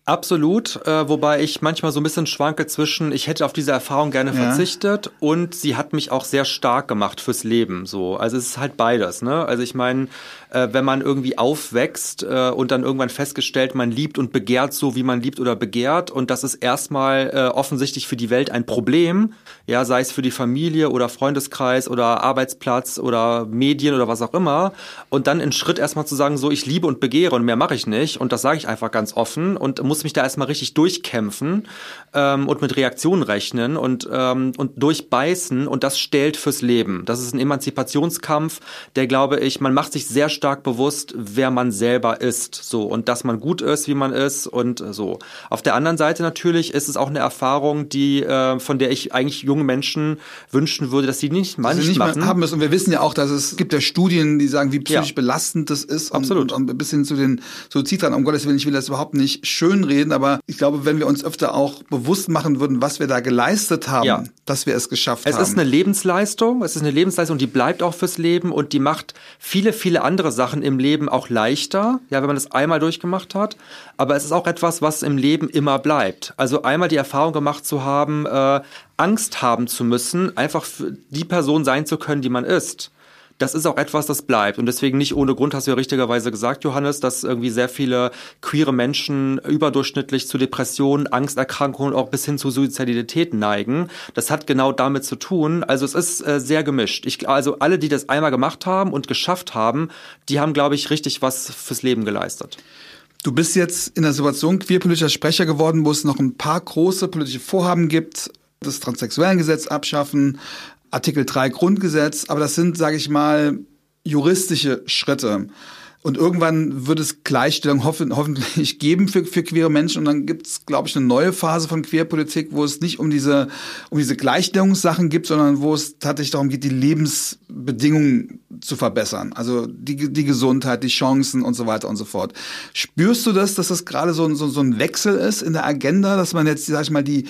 Absolut, äh, wobei ich manchmal so ein bisschen schwanke zwischen, ich hätte auf diese Erfahrung gerne ja. verzichtet und sie hat mich auch sehr stark gemacht fürs Leben. So, also es ist halt beides. Ne? Also ich meine, äh, wenn man irgendwie aufwächst äh, und dann irgendwann festgestellt, man liebt und begehrt so, wie man liebt oder begehrt. Und das ist erstmal äh, offensichtlich für die Welt ein Problem, ja, sei es für die Familie oder Freundeskreis oder Arbeitsplatz oder Medien oder was auch immer. Und dann in Schritt erstmal zu sagen, so ich liebe und begehre und mehr mache ich nicht. Und das sage ich einfach ganz offen und muss mich da erstmal richtig durchkämpfen ähm, und mit Reaktionen rechnen und, ähm, und durchbeißen. Und das stellt fürs Leben. Das ist ein Emanzipationskampf, der glaube ich, man macht sich sehr stark bewusst, wer man selber ist, so und dass man gut ist, wie man ist und so. Auf der anderen Seite natürlich ist es auch eine Erfahrung, die äh, von der ich eigentlich jungen Menschen wünschen würde, dass sie nicht mal nicht, nicht machen. haben müssen. Und wir wissen ja auch, dass es gibt ja Studien, die sagen, wie psychisch ja. belastend das ist. Und, Absolut. Und, und bis hin zu den Suizidran. Um Gottes Willen, ich will das überhaupt nicht schön reden, aber ich glaube, wenn wir uns öfter auch bewusst machen würden, was wir da geleistet haben, ja. dass wir es geschafft es haben. Es ist eine Lebensleistung, es ist eine Lebensleistung, die bleibt auch fürs Leben und die macht viele, viele andere Sachen im Leben auch leichter, ja, wenn man das einmal durchgemacht hat. Aber es ist auch etwas, was im Leben immer bleibt. Also einmal die Erfahrung gemacht zu haben, äh, Angst haben zu müssen, einfach für die Person sein zu können, die man ist das ist auch etwas, das bleibt. Und deswegen nicht ohne Grund hast du ja richtigerweise gesagt, Johannes, dass irgendwie sehr viele queere Menschen überdurchschnittlich zu Depressionen, Angsterkrankungen auch bis hin zu Suizidalität neigen. Das hat genau damit zu tun. Also es ist äh, sehr gemischt. Ich, also alle, die das einmal gemacht haben und geschafft haben, die haben, glaube ich, richtig was fürs Leben geleistet. Du bist jetzt in der Situation queerpolitischer Sprecher geworden, wo es noch ein paar große politische Vorhaben gibt, das Transsexuellengesetz abschaffen, Artikel 3 Grundgesetz, aber das sind, sage ich mal, juristische Schritte. Und irgendwann wird es Gleichstellung hoffen, hoffentlich [LAUGHS] geben für, für queere Menschen. Und dann gibt es, glaube ich, eine neue Phase von Queerpolitik, wo es nicht um diese, um diese Gleichstellungssachen gibt, sondern wo es tatsächlich darum geht, die Lebensbedingungen zu verbessern. Also die, die Gesundheit, die Chancen und so weiter und so fort. Spürst du das, dass das gerade so, so, so ein Wechsel ist in der Agenda, dass man jetzt, sag ich mal, die,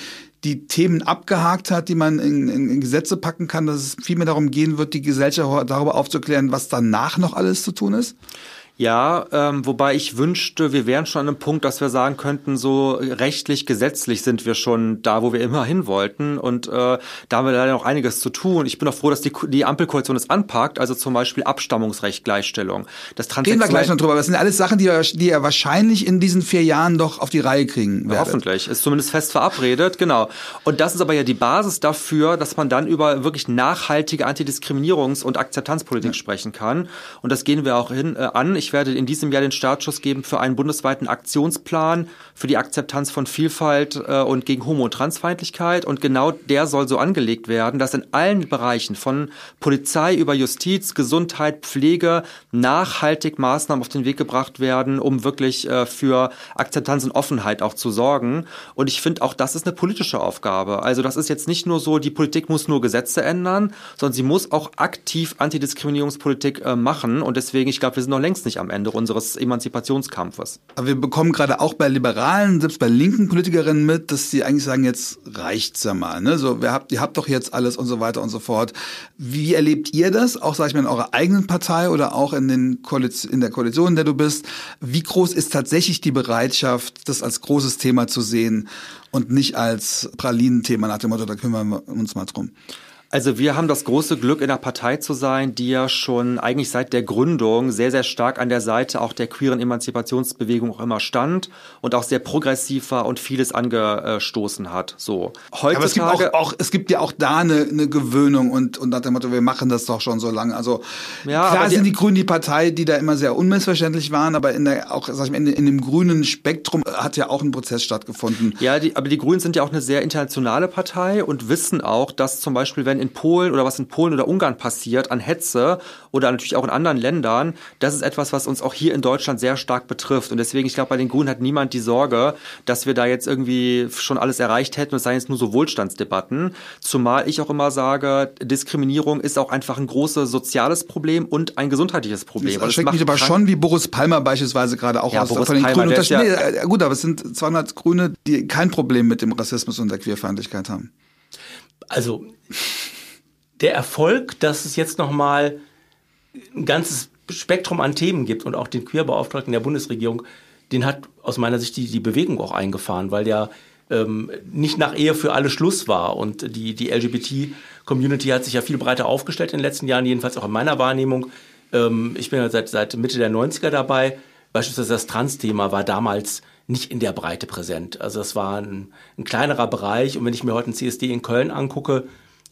die Themen abgehakt hat, die man in, in, in Gesetze packen kann, dass es viel mehr darum gehen wird, die Gesellschaft darüber aufzuklären, was danach noch alles zu tun ist? Ja, ähm, wobei ich wünschte, wir wären schon an einem Punkt, dass wir sagen könnten, so rechtlich, gesetzlich sind wir schon da, wo wir immer hin wollten. Und äh, da haben wir leider noch einiges zu tun. Ich bin auch froh, dass die, die Ampelkoalition es anpackt, also zum Beispiel Abstammungsrecht, Gleichstellung. Das Reden wir gleich noch drüber, das sind alles Sachen, die, die ihr wahrscheinlich in diesen vier Jahren doch auf die Reihe kriegen werdet. Hoffentlich, ist zumindest fest verabredet, genau. Und das ist aber ja die Basis dafür, dass man dann über wirklich nachhaltige Antidiskriminierungs- und Akzeptanzpolitik ja. sprechen kann. Und das gehen wir auch hin äh, an. Ich werde in diesem Jahr den Startschuss geben für einen bundesweiten Aktionsplan für die Akzeptanz von Vielfalt äh, und gegen Homo- und Transfeindlichkeit. Und genau der soll so angelegt werden, dass in allen Bereichen von Polizei über Justiz, Gesundheit, Pflege nachhaltig Maßnahmen auf den Weg gebracht werden, um wirklich äh, für Akzeptanz und Offenheit auch zu sorgen. Und ich finde auch, das ist eine politische Aufgabe. Also das ist jetzt nicht nur so, die Politik muss nur Gesetze ändern, sondern sie muss auch aktiv Antidiskriminierungspolitik äh, machen. Und deswegen, ich glaube, wir sind noch längst nicht nicht am Ende unseres Emanzipationskampfes. Aber wir bekommen gerade auch bei Liberalen, selbst bei linken Politikerinnen mit, dass sie eigentlich sagen, jetzt reicht's ja mal. Ne? So, ihr habt, ihr habt doch jetzt alles und so weiter und so fort. Wie erlebt ihr das? Auch, sag ich mal, in eurer eigenen Partei oder auch in, den in der Koalition, in der du bist? Wie groß ist tatsächlich die Bereitschaft, das als großes Thema zu sehen und nicht als Pralinenthema nach dem Motto, da kümmern wir uns mal drum? Also wir haben das große Glück, in der Partei zu sein, die ja schon eigentlich seit der Gründung sehr, sehr stark an der Seite auch der queeren Emanzipationsbewegung auch immer stand und auch sehr progressiv war und vieles angestoßen hat. So. Heutzutage. Aber es gibt, auch, auch, es gibt ja auch da eine, eine Gewöhnung und, und nach dem Motto, wir machen das doch schon so lange. Also ja, klar sind die, die Grünen die Partei, die da immer sehr unmissverständlich waren, aber in der, auch sag ich mal, in, in dem grünen Spektrum hat ja auch ein Prozess stattgefunden. Ja, die, aber die Grünen sind ja auch eine sehr internationale Partei und wissen auch, dass zum Beispiel, wenn in Polen oder was in Polen oder Ungarn passiert an Hetze oder natürlich auch in anderen Ländern, das ist etwas, was uns auch hier in Deutschland sehr stark betrifft. Und deswegen, ich glaube, bei den Grünen hat niemand die Sorge, dass wir da jetzt irgendwie schon alles erreicht hätten und es seien jetzt nur so Wohlstandsdebatten. Zumal ich auch immer sage, Diskriminierung ist auch einfach ein großes soziales Problem und ein gesundheitliches Problem. Das erschreckt mich aber schon, wie Boris Palmer beispielsweise gerade auch ja, aus Boris von den Palmer, Grünen. Ja nee, äh, gut, aber es sind 200 Grüne, die kein Problem mit dem Rassismus und der Queerfeindlichkeit haben. Also der Erfolg, dass es jetzt nochmal ein ganzes Spektrum an Themen gibt und auch den Queerbeauftragten der Bundesregierung, den hat aus meiner Sicht die, die Bewegung auch eingefahren, weil der ähm, nicht nach Ehe für alle Schluss war. Und die, die LGBT-Community hat sich ja viel breiter aufgestellt in den letzten Jahren, jedenfalls auch in meiner Wahrnehmung. Ähm, ich bin ja seit, seit Mitte der 90er dabei. Beispielsweise das Trans-Thema war damals nicht in der Breite präsent. Also das war ein, ein kleinerer Bereich. Und wenn ich mir heute ein CSD in Köln angucke,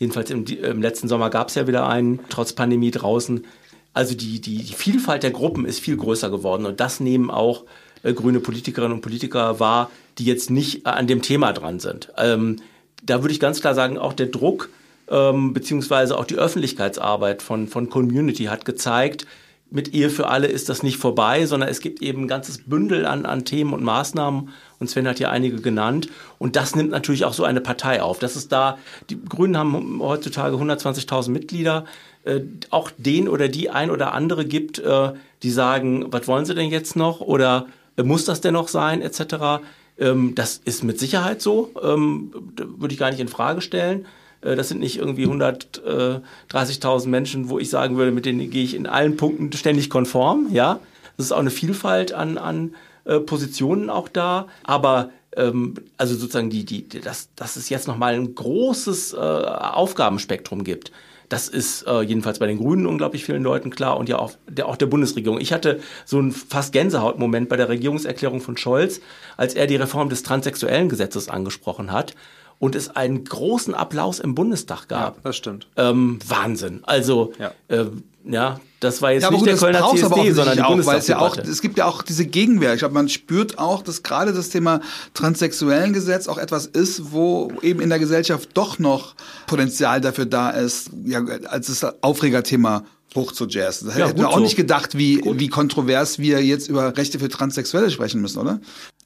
Jedenfalls im, im letzten Sommer gab es ja wieder einen, trotz Pandemie draußen. Also die, die, die Vielfalt der Gruppen ist viel größer geworden und das nehmen auch äh, grüne Politikerinnen und Politiker wahr, die jetzt nicht äh, an dem Thema dran sind. Ähm, da würde ich ganz klar sagen, auch der Druck ähm, beziehungsweise auch die Öffentlichkeitsarbeit von, von Community hat gezeigt, mit Ehe für alle ist das nicht vorbei, sondern es gibt eben ein ganzes Bündel an, an Themen und Maßnahmen. Und Sven hat ja einige genannt. Und das nimmt natürlich auch so eine Partei auf. Das ist da, die Grünen haben heutzutage 120.000 Mitglieder. Äh, auch den oder die ein oder andere gibt, äh, die sagen, was wollen sie denn jetzt noch? Oder äh, muss das denn noch sein? Etc. Ähm, das ist mit Sicherheit so. Ähm, würde ich gar nicht in Frage stellen. Äh, das sind nicht irgendwie 130.000 Menschen, wo ich sagen würde, mit denen gehe ich in allen Punkten ständig konform. Ja, das ist auch eine Vielfalt an, an äh, Positionen auch da. Aber ähm, also sozusagen die, die, dass, dass es jetzt nochmal ein großes äh, Aufgabenspektrum gibt. Das ist äh, jedenfalls bei den Grünen unglaublich vielen Leuten klar und ja auch der, auch der Bundesregierung. Ich hatte so einen fast Gänsehautmoment bei der Regierungserklärung von Scholz, als er die Reform des transsexuellen Gesetzes angesprochen hat und es einen großen Applaus im Bundestag gab. Ja, das stimmt. Ähm, Wahnsinn. Also ja. äh, Ja, das war jetzt Ja, aber nicht gut, der das Kölner braucht aber CSD, sondern die auch, weil es ja auch, es gibt ja auch diese Gegenwehr. Ich glaube, man spürt auch, dass gerade das Thema transsexuellen Gesetz auch etwas ist, wo eben in der Gesellschaft doch noch Potenzial dafür da ist, ja, als das Aufregerthema hoch zu jazzen. Da Ja, hätten wir auch so. nicht gedacht, wie, wie kontrovers wir jetzt über Rechte für Transsexuelle sprechen müssen, oder?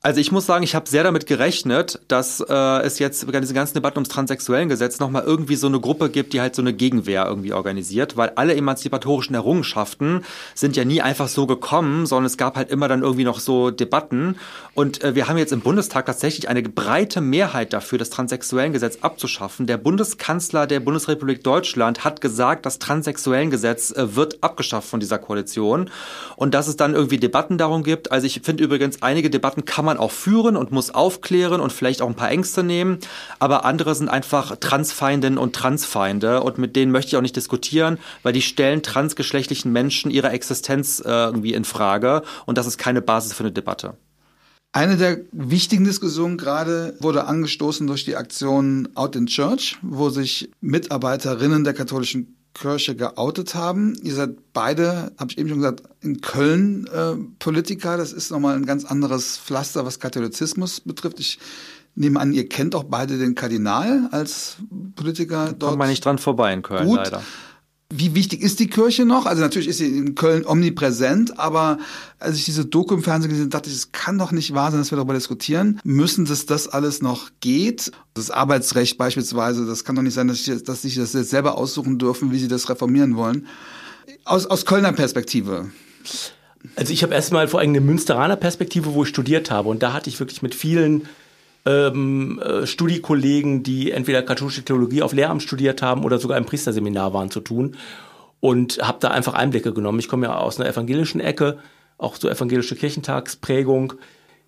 Also ich muss sagen, ich habe sehr damit gerechnet, dass äh, es jetzt bei diesen ganzen Debatten ums transsexuellen Gesetz nochmal irgendwie so eine Gruppe gibt, die halt so eine Gegenwehr irgendwie organisiert, weil alle emanzipatorischen Errungenschaften sind ja nie einfach so gekommen, sondern es gab halt immer dann irgendwie noch so Debatten und äh, wir haben jetzt im Bundestag tatsächlich eine breite Mehrheit dafür, das transsexuellen Gesetz abzuschaffen. Der Bundeskanzler der Bundesrepublik Deutschland hat gesagt, das transsexuellen Gesetz äh, wird abgeschafft von dieser Koalition und dass es dann irgendwie Debatten darum gibt. Also ich finde übrigens, einige Debatten kann man auch führen und muss aufklären und vielleicht auch ein paar Ängste nehmen, aber andere sind einfach Transfeindinnen und Transfeinde und mit denen möchte ich auch nicht diskutieren, weil die stellen transgeschlechtlichen Menschen ihre Existenz äh, irgendwie in Frage und das ist keine Basis für eine Debatte. Eine der wichtigen Diskussionen gerade wurde angestoßen durch die Aktion Out in Church, wo sich Mitarbeiterinnen der katholischen Kirche geoutet haben. Ihr seid beide, habe ich eben schon gesagt, in Köln äh, Politiker. Das ist nochmal ein ganz anderes Pflaster, was Katholizismus betrifft. Ich nehme an, ihr kennt auch beide den Kardinal als Politiker dort. Kommt man nicht dran vorbei in Köln Gut. leider. Wie wichtig ist die Kirche noch? Also natürlich ist sie in Köln omnipräsent, aber als ich diese Doku im Fernsehen gesehen habe, dachte ich, es kann doch nicht wahr sein, dass wir darüber diskutieren müssen, dass das alles noch geht. Das Arbeitsrecht beispielsweise, das kann doch nicht sein, dass, ich, dass sich das jetzt selber aussuchen dürfen, wie sie das reformieren wollen. Aus, aus Kölner Perspektive. Also ich habe erstmal vor allem eine Münsteraner Perspektive, wo ich studiert habe. Und da hatte ich wirklich mit vielen ähm, äh, Studiekollegen, die entweder katholische Theologie auf Lehramt studiert haben oder sogar im Priesterseminar waren, zu tun. Und habe da einfach Einblicke genommen. Ich komme ja aus einer evangelischen Ecke, auch so evangelische Kirchentagsprägung.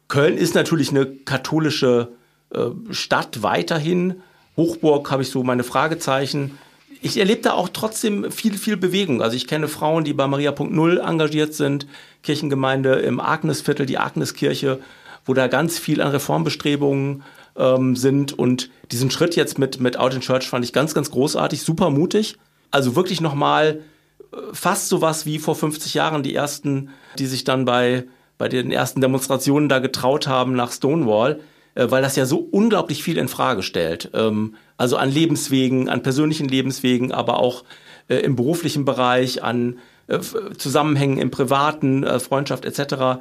Köln ist natürlich eine katholische äh, Stadt weiterhin. Hochburg habe ich so meine Fragezeichen. Ich erlebe da auch trotzdem viel, viel Bewegung. Also ich kenne Frauen, die bei Maria.0 engagiert sind, Kirchengemeinde im Agnesviertel, die Agneskirche, wo da ganz viel an Reformbestrebungen ähm, sind. Und diesen Schritt jetzt mit, mit Out in Church fand ich ganz, ganz großartig, super mutig. Also wirklich nochmal äh, fast sowas wie vor 50 Jahren die ersten, die sich dann bei, bei den ersten Demonstrationen da getraut haben nach Stonewall, äh, weil das ja so unglaublich viel in Frage stellt. Ähm, also an Lebenswegen, an persönlichen Lebenswegen, aber auch äh, im beruflichen Bereich, an äh, Zusammenhängen im privaten, äh, Freundschaft etc.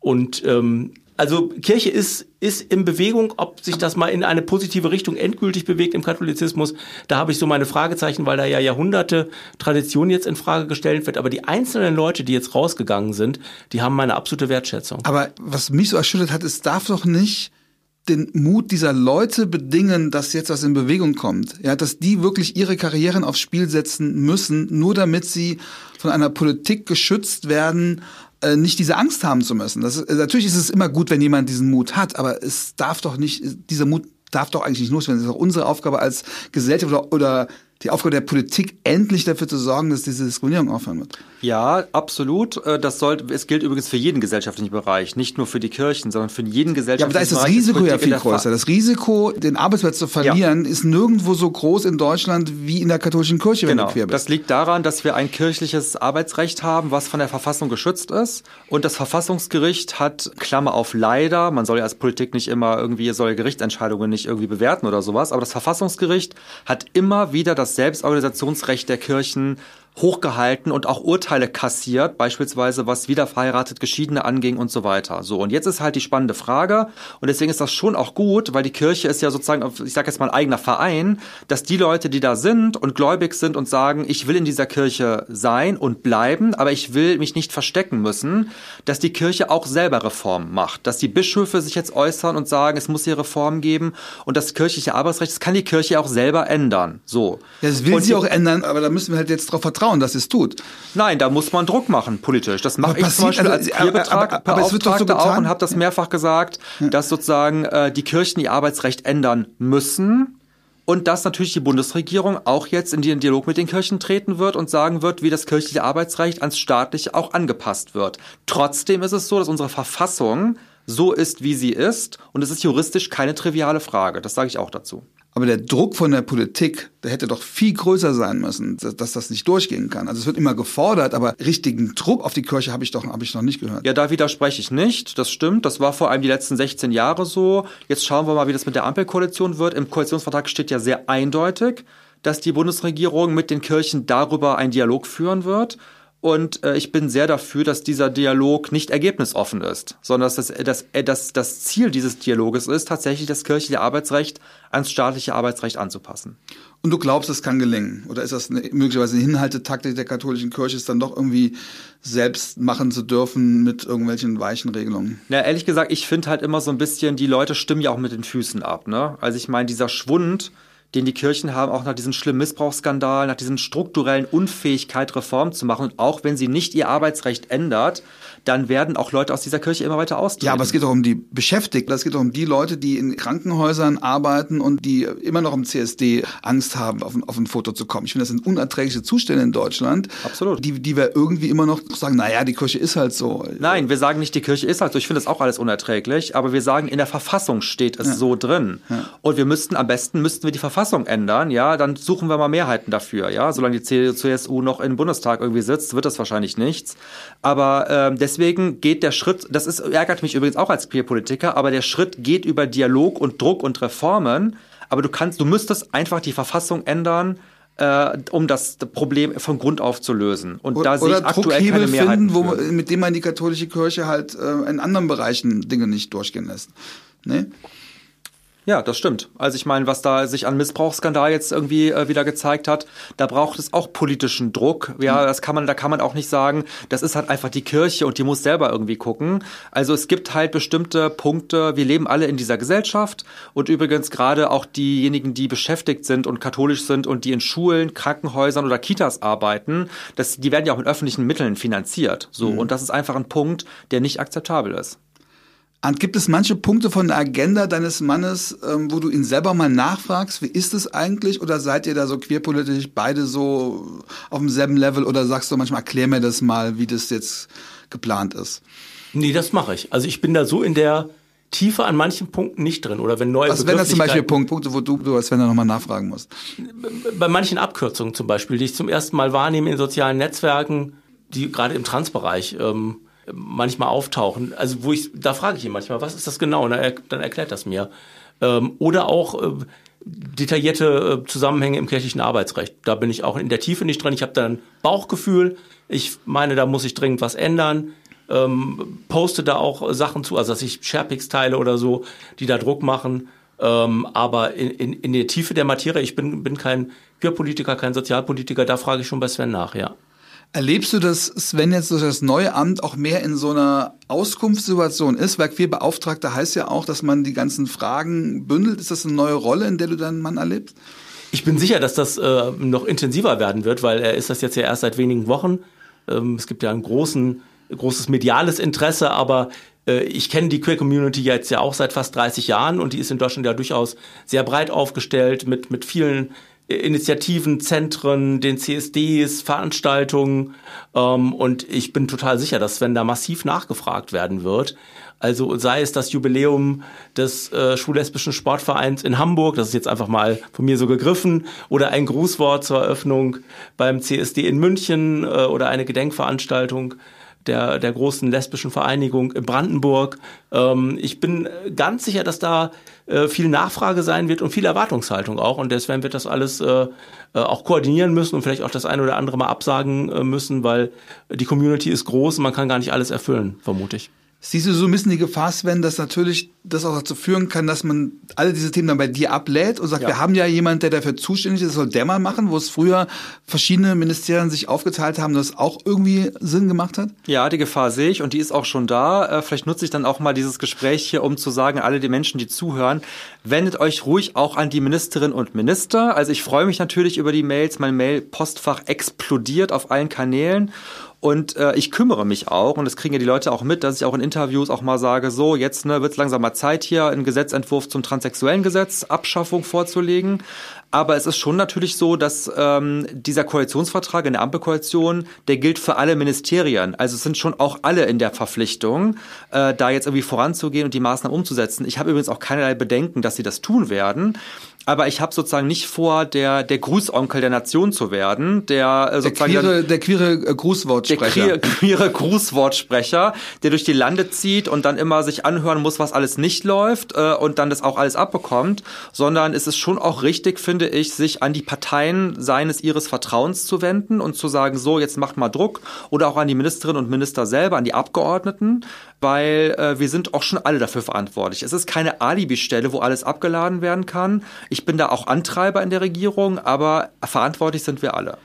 Und ähm, also Kirche ist, ist in Bewegung, ob sich das mal in eine positive Richtung endgültig bewegt im Katholizismus. Da habe ich so meine Fragezeichen, weil da ja Jahrhunderte Tradition jetzt in Frage gestellt wird. Aber die einzelnen Leute, die jetzt rausgegangen sind, die haben meine absolute Wertschätzung. Aber was mich so erschüttert hat, es darf doch nicht den Mut dieser Leute bedingen, dass jetzt was in Bewegung kommt. Ja, dass die wirklich ihre Karrieren aufs Spiel setzen müssen, nur damit sie von einer Politik geschützt werden, äh, nicht diese Angst haben zu müssen. Das ist, natürlich ist es immer gut, wenn jemand diesen Mut hat, aber es darf doch nicht, dieser Mut darf doch eigentlich nicht loswerden. Das ist auch unsere Aufgabe als Gesellschaft oder, oder die Aufgabe der Politik, endlich dafür zu sorgen, dass diese Diskriminierung aufhören wird. Ja, absolut. Äh, Das sollte, es gilt übrigens für jeden gesellschaftlichen Bereich, nicht nur für die Kirchen, sondern für jeden Ja, aber gesellschaftlichen da ist das Bereich. Risiko ja viel größer. Das Risiko, den Arbeitsplatz zu verlieren, ist nirgendwo so groß in Deutschland wie in der katholischen Kirche, wenn Genau. du quer bist. Das liegt daran, dass wir ein kirchliches Arbeitsrecht haben, was von der Verfassung geschützt ist. Und das Verfassungsgericht hat, Klammer auf leider, man soll ja als Politik nicht immer irgendwie, soll Gerichtsentscheidungen nicht irgendwie bewerten oder sowas, aber das Verfassungsgericht hat immer wieder das Selbstorganisationsrecht der Kirchen hochgehalten und auch Urteile kassiert, beispielsweise was wiederverheiratet Geschiedene anging und so weiter. So, und jetzt ist halt die spannende Frage, und deswegen ist das schon auch gut, weil die Kirche ist ja sozusagen, ich sage jetzt mal ein eigener Verein, dass die Leute, die da sind und gläubig sind und sagen, ich will in dieser Kirche sein und bleiben, aber ich will mich nicht verstecken müssen, dass die Kirche auch selber Reformen macht, dass die Bischöfe sich jetzt äußern und sagen, es muss hier Reformen geben und das kirchliche Arbeitsrecht, das kann die Kirche auch selber ändern. So. ja, das will und sie auch ändern, aber da müssen wir halt jetzt darauf vertrauen, dass sie es tut. Nein, da muss man Druck machen, politisch. Das mache Aber ich zum Beispiel also, als aber- Peerbetrag, aber- aber es wird doch so Beauftragter auch getan. und habe das mehrfach gesagt, dass sozusagen äh, die Kirchen ihr Arbeitsrecht ändern müssen. Und dass natürlich die Bundesregierung auch jetzt in den Dialog mit den Kirchen treten wird und sagen wird, wie das kirchliche Arbeitsrecht ans staatliche auch angepasst wird. Trotzdem ist es so, dass unsere Verfassung so ist, wie sie ist. Und es ist juristisch keine triviale Frage. Das sage ich auch dazu. Aber der Druck von der Politik, der hätte doch viel größer sein müssen, dass, das nicht durchgehen kann. Also es wird immer gefordert, aber richtigen Druck auf die Kirche habe ich doch habe ich noch nicht gehört. Ja, da widerspreche ich nicht. Das stimmt. Das war vor allem die letzten 16 Jahre so. Jetzt schauen wir mal, wie das mit der Ampelkoalition wird. Im Koalitionsvertrag steht ja sehr eindeutig, dass die Bundesregierung mit den Kirchen darüber einen Dialog führen wird. Und äh, ich bin sehr dafür, dass dieser Dialog nicht ergebnisoffen ist, sondern dass das, dass, äh, dass das Ziel dieses Dialoges ist, tatsächlich das kirchliche Arbeitsrecht ans staatliche Arbeitsrecht anzupassen. Und du glaubst, es kann gelingen? Oder ist das eine, möglicherweise eine Hinhaltetaktik der katholischen Kirche, es dann doch irgendwie selbst machen zu dürfen mit irgendwelchen weichen Regelungen? Na, ehrlich gesagt, ich finde halt immer so ein bisschen, die Leute stimmen ja auch mit den Füßen ab. Ne? Also ich meine, dieser Schwund, den die Kirchen haben, auch nach diesem schlimmen Missbrauchsskandal, nach diesen strukturellen Unfähigkeit, Reformen zu machen. Und auch wenn sie nicht ihr Arbeitsrecht ändert, dann werden auch Leute aus dieser Kirche immer weiter austreten. Ja, aber es geht doch um die Beschäftigten. Es geht doch um die Leute, die in Krankenhäusern arbeiten und die immer noch im CSD Angst haben, auf ein, auf ein Foto zu kommen. Ich finde, das sind unerträgliche Zustände in Deutschland. Absolut. Die, die wir irgendwie immer noch sagen, naja, die Kirche ist halt so. Nein, wir sagen nicht, die Kirche ist halt so. Ich finde das auch alles unerträglich. Aber wir sagen, in der Verfassung steht es ja. so drin. Ja. Und wir müssten, am besten müssten wir die Verfassung ändern. Ja, dann suchen wir mal Mehrheiten dafür. Ja, solange die CSU noch im Bundestag irgendwie sitzt, wird das wahrscheinlich nichts. Aber ähm, deswegen deswegen geht der Schritt, das ist, ärgert mich übrigens auch als Queerpolitiker, aber der Schritt geht über Dialog und Druck und Reformen. Aber du kannst, du müsstest einfach die Verfassung ändern, äh, um das Problem von Grund auf zu lösen. Und da sehe ich aktuell keine Mehrheiten finden, wo, mit dem man die katholische Kirche halt äh, in anderen Bereichen Dinge nicht durchgehen lässt. Ne? Ja, das stimmt. Also ich meine, was da sich an Missbrauchsskandal jetzt irgendwie äh, wieder gezeigt hat, da braucht es auch politischen Druck. Ja, mhm. das kann man, da kann man auch nicht sagen, das ist halt einfach die Kirche und die muss selber irgendwie gucken. Also es gibt halt bestimmte Punkte, wir leben alle in dieser Gesellschaft und übrigens gerade auch diejenigen, die beschäftigt sind und katholisch sind und die in Schulen, Krankenhäusern oder Kitas arbeiten, das, die werden ja auch mit öffentlichen Mitteln finanziert. So, mhm. und das ist einfach ein Punkt, der nicht akzeptabel ist. Und gibt es manche Punkte von der Agenda deines Mannes, ähm, wo du ihn selber mal nachfragst, wie ist es eigentlich? Oder seid ihr da so queerpolitisch beide so auf demselben Level? Oder sagst du manchmal, erklär mir das mal, wie das jetzt geplant ist? Nee, das mache ich. Also ich bin da so in der Tiefe an manchen Punkten nicht drin. Oder wenn neue Was wären das zum Beispiel Punkte, wo du, du als Sven nochmal nachfragen musst? Bei manchen Abkürzungen zum Beispiel, die ich zum ersten Mal wahrnehme in sozialen Netzwerken, die gerade im Transbereich ähm, manchmal auftauchen. Also wo ich, da frage ich ihn manchmal, was ist das genau? Und er, dann erklärt das mir. Ähm, oder auch äh, detaillierte äh, Zusammenhänge im kirchlichen Arbeitsrecht. Da bin ich auch in der Tiefe nicht drin. Ich habe da ein Bauchgefühl. Ich meine, da muss ich dringend was ändern. Ähm, poste da auch Sachen zu, also dass ich Sharepics teile oder so, die da Druck machen. Ähm, aber in, in, in der Tiefe der Materie, ich bin, bin kein Queerpolitiker, kein Sozialpolitiker, da frage ich schon bei Sven nach, ja. Erlebst du, dass Sven jetzt durch das neue Amt auch mehr in so einer Auskunftssituation ist? Weil Queerbeauftragter heißt ja auch, dass man die ganzen Fragen bündelt. Ist das eine neue Rolle, in der du deinen Mann erlebst? Ich bin sicher, dass das äh, noch intensiver werden wird, weil er ist das jetzt ja erst seit wenigen Wochen. Ähm, es gibt ja ein großen, großes mediales Interesse, aber äh, ich kenne die Queer Community jetzt ja auch seit fast 30 Jahren und die ist in Deutschland ja durchaus sehr breit aufgestellt mit, mit vielen Initiativen, Zentren, den CSDs, Veranstaltungen. Ähm, und ich bin total sicher, dass wenn da massiv nachgefragt werden wird, also sei es das Jubiläum des äh, Schullesbischen Sportvereins in Hamburg, das ist jetzt einfach mal von mir so gegriffen, oder ein Grußwort zur Eröffnung beim CSD in München äh, oder eine Gedenkveranstaltung der, der großen lesbischen Vereinigung in Brandenburg. Ähm, ich bin ganz sicher, dass da äh, viel Nachfrage sein wird und viel Erwartungshaltung auch. Und deswegen wird das alles äh, äh, auch koordinieren müssen und vielleicht auch das eine oder andere mal absagen äh, müssen, weil die Community ist groß und man kann gar nicht alles erfüllen, vermute ich. Siehst du so ein bisschen die Gefahr, Sven, dass natürlich das auch dazu führen kann, dass man alle diese Themen dann bei dir ablädt und sagt, ja. wir haben ja jemanden, der dafür zuständig ist, das soll der mal machen, wo es früher verschiedene Ministerien sich aufgeteilt haben, das auch irgendwie Sinn gemacht hat? Ja, die Gefahr sehe ich und die ist auch schon da. Äh, vielleicht nutze ich dann auch mal dieses Gespräch hier, um zu sagen, alle die Menschen, die zuhören, wendet euch ruhig auch an die Ministerinnen und Minister. Also ich freue mich natürlich über die Mails. Mein Mail-Postfach explodiert auf allen Kanälen. Und äh, ich kümmere mich auch, und das kriegen ja die Leute auch mit, dass ich auch in Interviews auch mal sage, so, jetzt ne, wird es langsam mal Zeit hier, einen Gesetzentwurf zum transsexuellen Gesetz, Abschaffung vorzulegen. Aber es ist schon natürlich so, dass ähm, dieser Koalitionsvertrag in der Ampelkoalition, der gilt für alle Ministerien. Also es sind schon auch alle in der Verpflichtung, äh, da jetzt irgendwie voranzugehen und die Maßnahmen umzusetzen. Ich habe übrigens auch keinerlei Bedenken, dass sie das tun werden aber ich habe sozusagen nicht vor, der, der Grußonkel der Nation zu werden, der äh, sozusagen. Der queere, der queere äh, Grußwortsprecher. Der queere, queere Grußwortsprecher, der durch die Lande zieht und dann immer sich anhören muss, was alles nicht läuft äh, und dann das auch alles abbekommt, sondern es ist schon auch richtig, finde ich, sich an die Parteien seines ihres Vertrauens zu wenden und zu sagen, so, jetzt macht mal Druck oder auch an die Ministerinnen und Minister selber, an die Abgeordneten, weil äh, wir sind auch schon alle dafür verantwortlich. Es ist keine Alibi-Stelle, wo alles abgeladen werden kann. Ich bin da auch Antreiber in der Regierung, aber verantwortlich sind wir alle.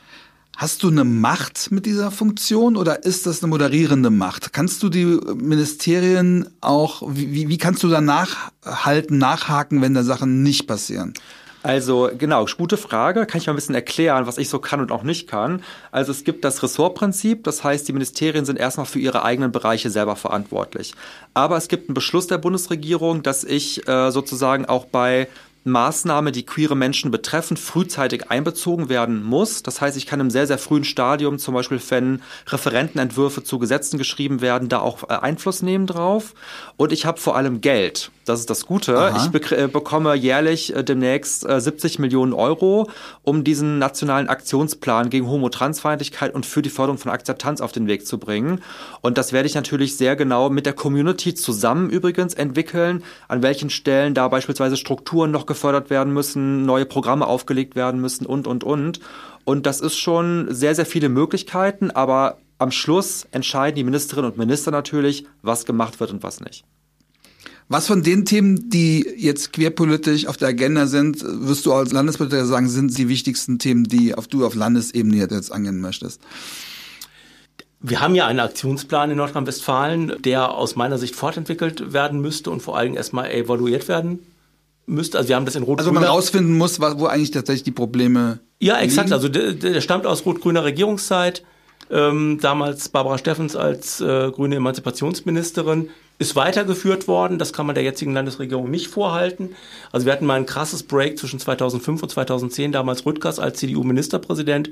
Hast du eine Macht mit dieser Funktion oder ist das eine moderierende Macht? Kannst du die Ministerien auch, wie, wie kannst du da nachhalten, nachhaken, wenn da Sachen nicht passieren? Also genau, gute Frage. Kann ich mal ein bisschen erklären, was ich so kann und auch nicht kann. Also es gibt das Ressortprinzip, das heißt, die Ministerien sind erstmal für ihre eigenen Bereiche selber verantwortlich. Aber es gibt einen Beschluss der Bundesregierung, dass ich äh, sozusagen auch bei Maßnahme, die queere Menschen betreffen, frühzeitig einbezogen werden muss. Das heißt, ich kann im sehr, sehr frühen Stadium, zum Beispiel wenn Referentenentwürfe zu Gesetzen geschrieben werden, da auch äh, Einfluss nehmen drauf. Und ich habe vor allem Geld. Das ist das Gute. Aha. Ich be äh, bekomme jährlich äh, demnächst äh, 70 Millionen Euro, um diesen nationalen Aktionsplan gegen Homo-Transfeindlichkeit und für die Förderung von Akzeptanz auf den Weg zu bringen. Und das werde ich natürlich sehr genau mit der Community zusammen übrigens entwickeln, an welchen Stellen da beispielsweise Strukturen noch gefördert werden müssen, neue Programme aufgelegt werden müssen und, und, und. Und das ist schon sehr, sehr viele Möglichkeiten, aber am Schluss entscheiden die Ministerinnen und Minister natürlich, was gemacht wird und was nicht. Was von den Themen, die jetzt queerpolitisch auf der Agenda sind, wirst du als Landespolitiker sagen, sind die wichtigsten Themen, die auf du auf Landesebene jetzt angehen möchtest? Wir haben ja einen Aktionsplan in Nordrhein-Westfalen, der aus meiner Sicht fortentwickelt werden müsste und vor allem erstmal evaluiert werden müsste. Also wir haben das in rot Also man rausfinden muss, wo eigentlich tatsächlich die Probleme Ja, exakt. Liegen. Also der, der stammt aus rot-grüner Regierungszeit. Ähm, damals Barbara Steffens als äh, grüne Emanzipationsministerin ist weitergeführt worden. Das kann man der jetzigen Landesregierung nicht vorhalten. Also wir hatten mal ein krasses Break zwischen 2005 und 2010, damals Rüttgers als CDU-Ministerpräsident.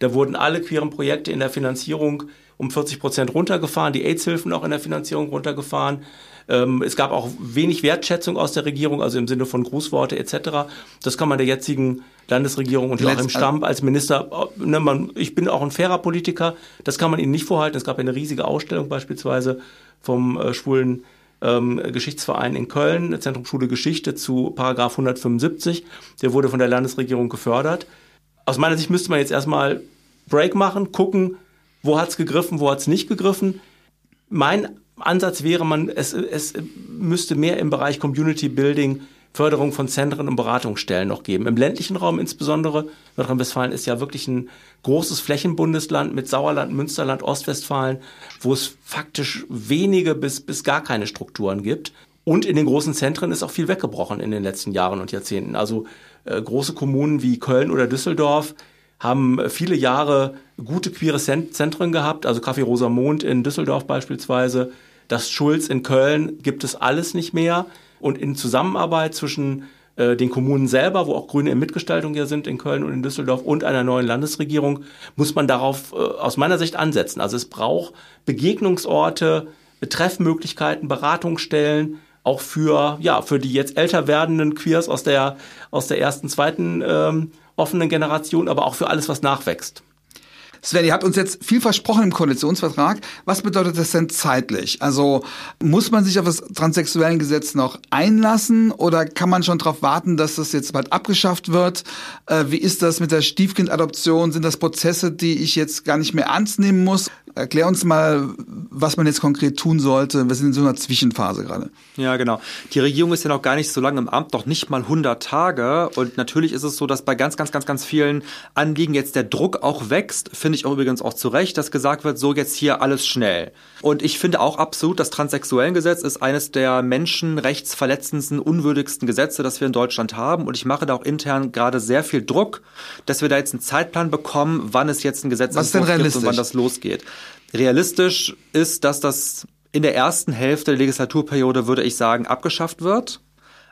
Da wurden alle queeren Projekte in der Finanzierung um 40 Prozent runtergefahren, die AIDS-Hilfen auch in der Finanzierung runtergefahren. Ähm, es gab auch wenig Wertschätzung aus der Regierung, also im Sinne von Grußworte etc. Das kann man der jetzigen Landesregierung und auch im Stamm als Minister, ne, man, ich bin auch ein fairer Politiker, das kann man ihnen nicht vorhalten. Es gab eine riesige Ausstellung beispielsweise vom äh, schwulen ähm, Geschichtsverein in Köln, Zentrum Schule Geschichte zu Paragraph 175. Der wurde von der Landesregierung gefördert. Aus meiner Sicht müsste man jetzt erstmal Break machen, gucken, wo hat's gegriffen, wo hat's nicht gegriffen. Mein Ansatz wäre, man, es, es müsste mehr im Bereich Community Building Förderung von Zentren und Beratungsstellen noch geben. Im ländlichen Raum insbesondere. Nordrhein-Westfalen ist ja wirklich ein großes Flächenbundesland mit Sauerland, Münsterland, Ostwestfalen, wo es faktisch wenige bis, bis gar keine Strukturen gibt. Und in den großen Zentren ist auch viel weggebrochen in den letzten Jahren und Jahrzehnten. Also äh, große Kommunen wie Köln oder Düsseldorf haben viele Jahre gute queere Zentren gehabt, also Café Rosamond in Düsseldorf beispielsweise. Das Schulz in Köln gibt es alles nicht mehr und in Zusammenarbeit zwischen äh, den Kommunen selber, wo auch Grüne in Mitgestaltung ja sind in Köln und in Düsseldorf und einer neuen Landesregierung, muss man darauf äh, aus meiner Sicht ansetzen. Also es braucht Begegnungsorte, Treffmöglichkeiten, Beratungsstellen, auch für, ja, für die jetzt älter werdenden Queers aus der, aus der ersten, zweiten ähm, offenen Generation, aber auch für alles, was nachwächst. Sven, ihr habt uns jetzt viel versprochen im Koalitionsvertrag. Was bedeutet das denn zeitlich? Also muss man sich auf das transsexuellen Gesetz noch einlassen oder kann man schon darauf warten, dass das jetzt bald abgeschafft wird? Äh, wie ist das mit der Stiefkindadoption? Sind das Prozesse, die ich jetzt gar nicht mehr ernst nehmen muss? Erklär uns mal, was man jetzt konkret tun sollte. Wir sind in so einer Zwischenphase gerade. Ja, genau. Die Regierung ist ja noch gar nicht so lange im Amt, noch nicht mal 100 Tage. Und natürlich ist es so, dass bei ganz, ganz, ganz, ganz vielen Anliegen jetzt der Druck auch wächst. Finde ich auch übrigens auch zu Recht, dass gesagt wird, so jetzt hier alles schnell. Und ich finde auch absolut, das Transsexuellengesetz ist eines der menschenrechtsverletzendsten, unwürdigsten Gesetze, das wir in Deutschland haben. Und ich mache da auch intern gerade sehr viel Druck, dass wir da jetzt einen Zeitplan bekommen, wann es jetzt ein Gesetz gibt und wann das losgeht. Realistisch ist, dass das in der ersten Hälfte der Legislaturperiode, würde ich sagen, abgeschafft wird.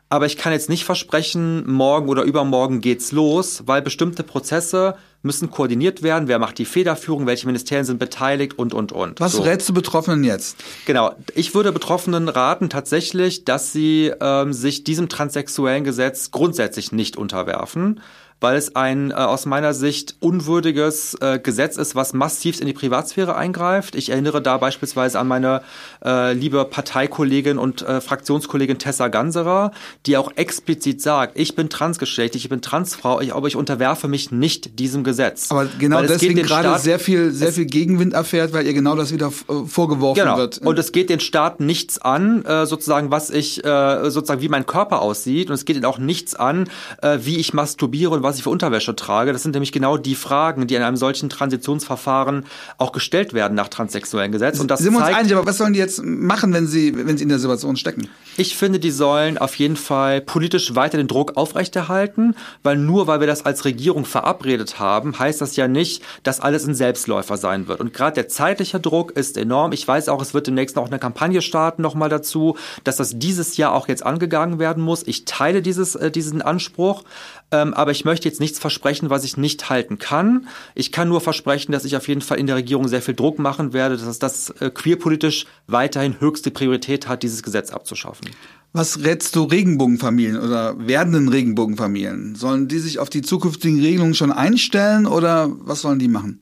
Aber ich kann jetzt nicht versprechen, morgen oder übermorgen geht's los, weil bestimmte Prozesse müssen koordiniert werden. Wer macht die Federführung? Welche Ministerien sind beteiligt? Und, und, und. Was so. rätst du Betroffenen jetzt? Genau. Ich würde Betroffenen raten tatsächlich, dass sie ähm, sich diesem transsexuellen Gesetz grundsätzlich nicht unterwerfen weil es ein äh, aus meiner Sicht unwürdiges äh, Gesetz ist, was massiv in die Privatsphäre eingreift. Ich erinnere da beispielsweise an meine äh, liebe Parteikollegin und äh, Fraktionskollegin Tessa Ganserer, die auch explizit sagt, ich bin transgeschlechtlich, ich bin Transfrau, ich, aber ich unterwerfe mich nicht diesem Gesetz. Aber genau deswegen gerade Staat, sehr viel, sehr viel Gegenwind erfährt, weil ihr genau das wieder äh, vorgeworfen genau. wird. Und es geht den Staat nichts an, äh, sozusagen, was ich, äh, sozusagen, wie mein Körper aussieht. Und es geht ihnen auch nichts an, äh, wie ich masturbiere und was ich für Unterwäsche trage. Das sind nämlich genau die Fragen, die in einem solchen Transitionsverfahren auch gestellt werden nach transsexuellen Gesetz. Und das sind wir uns einig, aber was sollen die jetzt machen, wenn sie, wenn sie in der Situation stecken? Ich finde, die sollen auf jeden Fall politisch weiter den Druck aufrechterhalten, weil nur weil wir das als Regierung verabredet haben, heißt das ja nicht, dass alles ein Selbstläufer sein wird. Und gerade der zeitliche Druck ist enorm. Ich weiß auch, es wird demnächst noch eine Kampagne starten, nochmal dazu, dass das dieses Jahr auch jetzt angegangen werden muss. Ich teile dieses, äh, diesen Anspruch. Ähm, aber ich möchte jetzt nichts versprechen, was ich nicht halten kann. Ich kann nur versprechen, dass ich auf jeden Fall in der Regierung sehr viel Druck machen werde, dass das äh, queerpolitisch weiterhin höchste Priorität hat, dieses Gesetz abzuschaffen. Was rätst du Regenbogenfamilien oder werdenden Regenbogenfamilien? Sollen die sich auf die zukünftigen Regelungen schon einstellen oder was sollen die machen?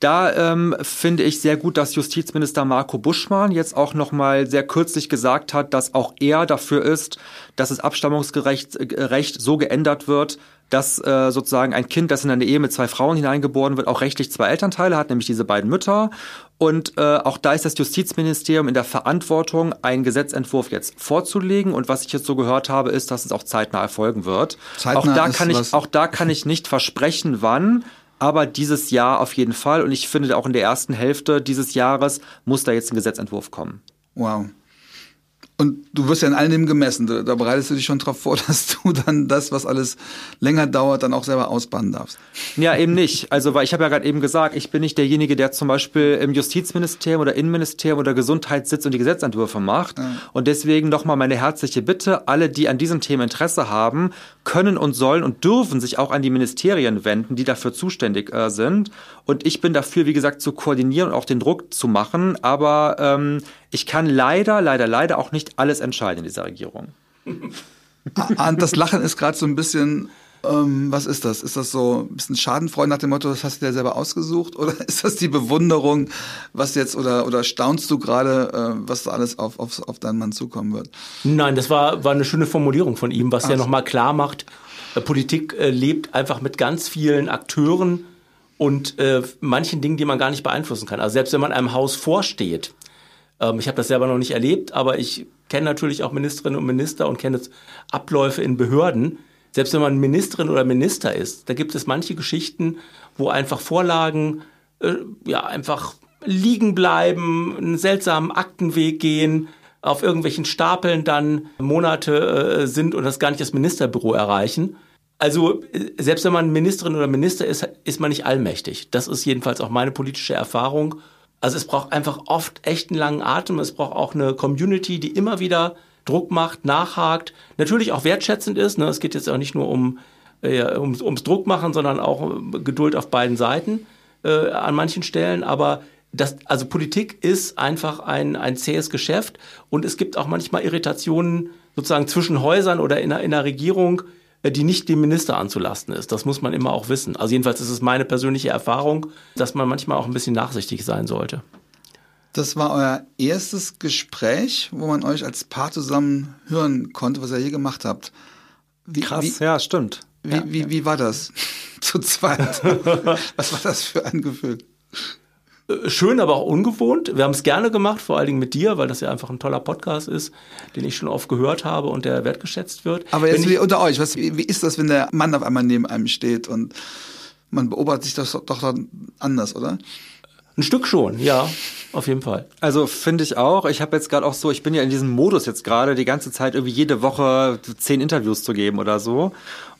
Da ähm, finde ich sehr gut, dass Justizminister Marco Buschmann jetzt auch noch mal sehr kürzlich gesagt hat, dass auch er dafür ist, dass das Abstammungsrecht äh, so geändert wird, dass äh, sozusagen ein Kind, das in eine Ehe mit zwei Frauen hineingeboren wird, auch rechtlich zwei Elternteile hat, nämlich diese beiden Mütter. Und äh, auch da ist das Justizministerium in der Verantwortung, einen Gesetzentwurf jetzt vorzulegen. Und was ich jetzt so gehört habe, ist, dass es auch zeitnah erfolgen wird. Zeitnah auch da kann ich, auch da kann ich nicht versprechen, wann aber dieses Jahr auf jeden Fall. Und ich finde auch in der ersten Hälfte dieses Jahres muss da jetzt ein Gesetzentwurf kommen. Wow. Und du wirst ja in all dem gemessen. Da, bereitest du dich schon darauf vor, [LAUGHS] dass du dann das, was alles länger dauert, dann auch selber ausbannen darfst. Ja, eben nicht. Also, weil ich habe ja gerade eben gesagt, ich bin nicht derjenige, der zum Beispiel im Justizministerium oder Innenministerium oder Gesundheit sitzt und die Gesetzentwürfe macht. Ja. Und deswegen nochmal meine herzliche Bitte, alle, die an diesem Thema Interesse haben, können und sollen und dürfen sich auch an die Ministerien wenden, die dafür zuständig äh, sind. Und ich bin dafür, wie gesagt, zu koordinieren und auch den Druck zu machen. Aber ähm, ich kann leider, leider, leider auch nicht alles entscheiden in dieser Regierung. Ah, das Lachen ist gerade so ein bisschen, ähm, was ist das? Ist das so ein bisschen Schadenfreude nach dem Motto, das hast du dir selber ausgesucht? Oder [LAUGHS] ist das die Bewunderung, was jetzt, oder, oder staunst du gerade, äh, was da alles auf, auf, auf deinen Mann zukommen wird? Nein, das war, war eine schöne Formulierung von ihm, was Ach. ja nochmal klar macht, äh, Politik äh, lebt einfach mit ganz vielen Akteuren und äh, manchen Dingen, die man gar nicht beeinflussen kann. Also selbst wenn man einem Haus vorsteht, ähm, ich habe das selber noch nicht erlebt, aber ich kenne natürlich auch Ministerinnen und Minister und kenne Abläufe in Behörden. Selbst wenn man Ministerin oder Minister ist, da gibt es manche Geschichten, wo einfach Vorlagen äh, ja einfach liegen bleiben, einen seltsamen Aktenweg gehen, auf irgendwelchen Stapeln dann Monate äh, sind und das gar nicht das Ministerbüro erreichen. Also äh, selbst wenn man Ministerin oder Minister ist, ist man nicht allmächtig. Das ist jedenfalls auch meine politische Erfahrung. Also es braucht einfach oft echt einen langen Atem. Es braucht auch eine Community, die immer wieder Druck macht, nachhakt, natürlich auch wertschätzend ist. Ne? Es geht jetzt auch nicht nur um äh, ums, ums Druck machen, sondern auch äh, Geduld auf beiden Seiten äh, an manchen Stellen. Aber das, also Politik ist einfach ein, ein zähes Geschäft und es gibt auch manchmal Irritationen sozusagen zwischen Häusern oder in in einer Regierung, die nicht dem Minister anzulasten ist. Das muss man immer auch wissen. Also jedenfalls ist es meine persönliche Erfahrung, dass man manchmal auch ein bisschen nachsichtig sein sollte. Das war euer erstes Gespräch, wo man euch als Paar zusammen hören konnte, was ihr hier gemacht habt. Wie, Krass, wie, ja, stimmt. Wie, ja, wie, wie war das [LAUGHS] zu zweit? [LAUGHS] was war das für ein Gefühl? Äh, schön, aber auch ungewohnt. Wir haben es gerne gemacht, vor allen Dingen mit dir, weil das ja einfach ein toller Podcast ist, den ich schon oft gehört habe und der wertgeschätzt wird. Aber jetzt wie unter euch, was, wie ist das, wenn der Mann auf einmal neben einem steht und man beobachtet sich das doch dann anders, oder? Ein Stück schon, ja, auf jeden Fall. Also finde ich auch. Ich habe jetzt gerade auch so, ich bin ja in diesem Modus jetzt gerade, die ganze Zeit irgendwie jede Woche zehn Interviews zu geben oder so.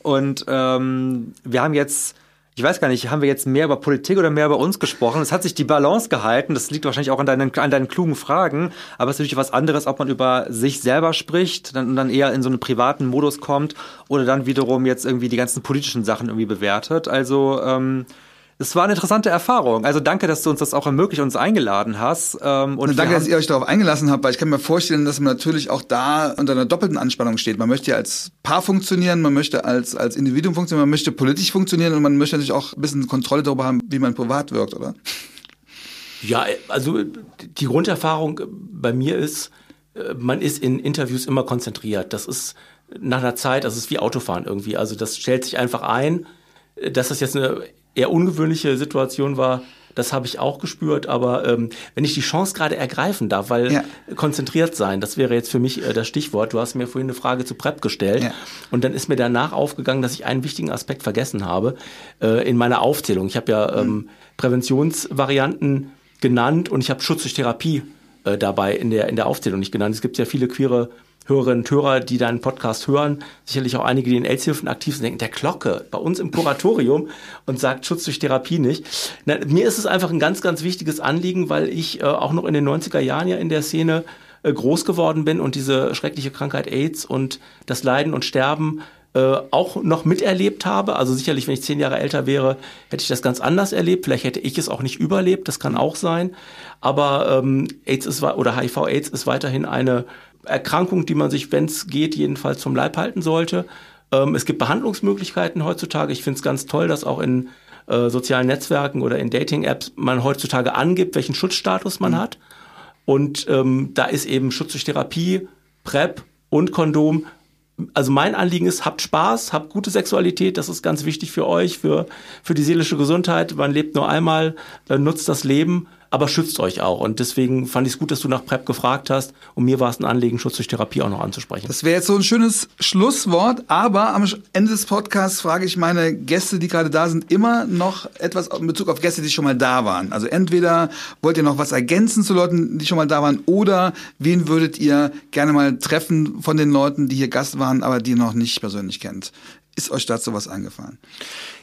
Und ähm, wir haben jetzt ich weiß gar nicht, haben wir jetzt mehr über Politik oder mehr über uns gesprochen? Es hat sich die Balance gehalten. Das liegt wahrscheinlich auch an deinen, an deinen klugen Fragen. Aber es ist natürlich was anderes, ob man über sich selber spricht dann, und dann eher in so einen privaten Modus kommt oder dann wiederum jetzt irgendwie die ganzen politischen Sachen irgendwie bewertet. Also, ähm, es war eine interessante Erfahrung. Also danke, dass du uns das auch ermöglicht und uns eingeladen hast. Ähm, und danke, dass ihr euch darauf eingelassen habt, weil ich kann mir vorstellen, dass man natürlich auch da unter einer doppelten Anspannung steht. Man möchte ja als Paar funktionieren, man möchte als, als Individuum funktionieren, man möchte politisch funktionieren und man möchte natürlich auch ein bisschen Kontrolle darüber haben, wie man privat wirkt, oder? Ja, also die Grunderfahrung bei mir ist, äh, man ist in Interviews immer konzentriert. Das ist nach einer Zeit, das ist wie Autofahren irgendwie. Also das stellt sich einfach ein. Dass das jetzt eine eher ungewöhnliche Situation war, das habe ich auch gespürt, aber ähm, wenn ich die Chance gerade ergreifen darf, weil ja. konzentriert sein, das wäre jetzt für mich äh, das Stichwort. Du hast mir vorhin eine Frage zu PrEP gestellt ja. und dann ist mir danach aufgegangen, dass ich einen wichtigen Aspekt vergessen habe äh, in meiner Aufzählung. Ich habe ja ähm, mhm. Präventionsvarianten genannt und ich habe Schutz durch Therapie äh, dabei in der in der Aufzählung nicht genannt. Es gibt ja viele queere Hörerinnen und Hörer, die deinen Podcast hören, sicherlich auch einige, die in AIDS-Hilfen aktiv sind, denken, der Glocke bei uns im Kuratorium und sagt Schutz durch Therapie nicht. Na, mir ist es einfach ein ganz, ganz wichtiges Anliegen, weil ich äh, auch noch in den 90er Jahren ja in der Szene äh, groß geworden bin und diese schreckliche Krankheit AIDS und das Leiden und Sterben äh, auch noch miterlebt habe. Also sicherlich, wenn ich zehn Jahre älter wäre, hätte ich das ganz anders erlebt. Vielleicht hätte ich es auch nicht überlebt, das kann auch sein. Aber ähm, AIDS ist oder HIV-AIDS ist weiterhin eine Erkrankung, die man sich, wenn es geht, jedenfalls zum Leib halten sollte. Ähm, es gibt Behandlungsmöglichkeiten heutzutage. Ich finde es ganz toll, dass auch in äh, sozialen Netzwerken oder in Dating-Apps man heutzutage angibt, welchen Schutzstatus man mhm. hat. Und ähm, da ist eben Schutz durch Therapie, PrEP und Kondom. Also mein Anliegen ist, habt Spaß, habt gute Sexualität, das ist ganz wichtig für euch, für, für die seelische Gesundheit. Man lebt nur einmal, nutzt das Leben aber schützt euch auch. Und deswegen fand ich es gut, dass du nach PrEP gefragt hast. Und mir war es ein Anliegen, Schutz durch Therapie auch noch anzusprechen. Das wäre jetzt so ein schönes Schlusswort, aber am Ende des Podcasts frage ich meine Gäste, die gerade da sind, immer noch etwas in Bezug auf Gäste, die schon mal da waren. Also entweder wollt ihr noch was ergänzen zu Leuten, die schon mal da waren, oder wen würdet ihr gerne mal treffen von den Leuten, die hier Gast waren, aber die ihr noch nicht persönlich kennt? Ist euch dazu was eingefallen?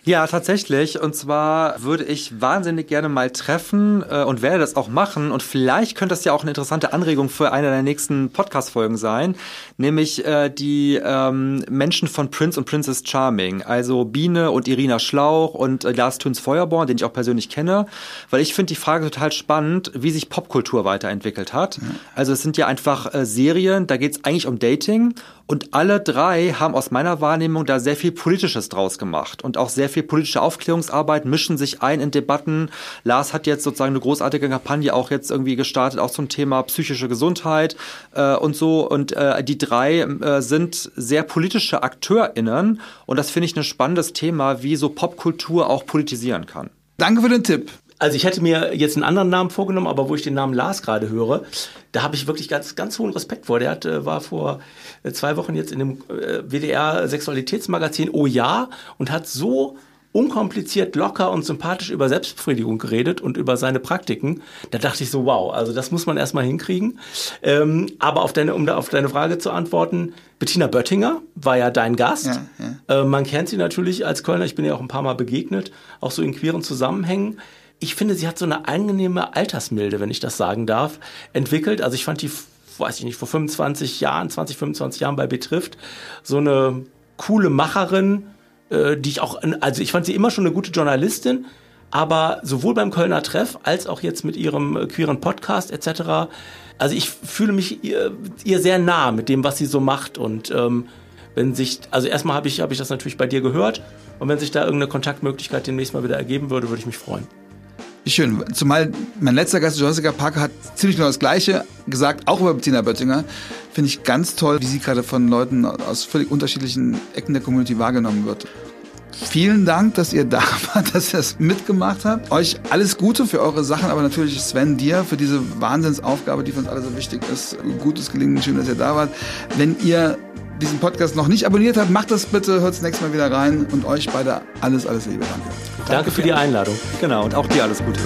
Ja, tatsächlich. Und zwar würde ich wahnsinnig gerne mal treffen äh, und werde das auch machen. Und vielleicht könnte das ja auch eine interessante Anregung für eine der nächsten Podcast-Folgen sein, nämlich äh, die ähm, Menschen von Prince und Princess Charming, also Biene und Irina Schlauch und äh, Lars Töns Feuerborn, den ich auch persönlich kenne, weil ich finde die Frage total spannend, wie sich Popkultur weiterentwickelt hat. Also es sind ja einfach äh, Serien, da geht es eigentlich um Dating und alle drei haben aus meiner Wahrnehmung da sehr viel Politisches draus gemacht und auch sehr viel viel politische Aufklärungsarbeit, mischen sich ein in Debatten. Lars hat jetzt sozusagen eine großartige Kampagne auch jetzt irgendwie gestartet, auch zum Thema psychische Gesundheit äh, und so. Und äh, die drei äh, sind sehr politische AkteurInnen und das finde ich ein spannendes Thema, wie so Popkultur auch politisieren kann. Danke für den Tipp. Also ich hätte mir jetzt einen anderen Namen vorgenommen, aber wo ich den Namen Lars gerade höre, da habe ich wirklich ganz, ganz hohen Respekt vor. Der hat, äh, war vor äh, zwei Wochen jetzt in dem äh, WDR Sexualitätsmagazin Oh ja und hat so unkompliziert, locker und sympathisch über Selbstbefriedigung geredet und über seine Praktiken. Da dachte ich so, wow, also das muss man erstmal hinkriegen. Ähm, aber auf deine, um da auf deine Frage zu antworten, Bettina Böttinger war ja dein Gast. Ja, ja. Äh, man kennt sie natürlich als Kölner, ich bin ja auch ein paar Mal begegnet, auch so in queeren Zusammenhängen. Ich finde, sie hat so eine angenehme Altersmilde, wenn ich das sagen darf, entwickelt. Also ich fand die, weiß ich nicht, vor 25 Jahren, 20, 25 Jahren bei Betrifft, so eine coole Macherin, äh, die ich auch, also ich fand sie immer schon eine gute Journalistin, aber sowohl beim Kölner Treff als auch jetzt mit ihrem äh, queeren Podcast etc. Also ich fühle mich ihr, ihr sehr nah mit dem, was sie so macht und ähm, wenn sich, also erstmal habe ich, hab ich das natürlich bei dir gehört und wenn sich da irgendeine Kontaktmöglichkeit demnächst mal wieder ergeben würde, würde ich mich freuen. Schön. Zumal mein letzter Gast, Jessica Parker, hat ziemlich genau das Gleiche gesagt, auch über Bettina Böttinger. Finde ich ganz toll, wie sie gerade von Leuten aus völlig unterschiedlichen Ecken der Community wahrgenommen wird. Vielen Dank, dass ihr da [LAUGHS] wart, dass ihr das mitgemacht habt. Euch alles Gute für eure Sachen, aber natürlich Sven dir für diese Wahnsinnsaufgabe, die für uns alle so wichtig ist. Gutes Gelingen, schön, dass ihr da wart. Wenn ihr diesen Podcast noch nicht abonniert habt, macht das bitte, hört das nächste Mal wieder rein und euch beide alles, alles Liebe. Danke. Danke für die Einladung. Genau, und auch dir alles Gute.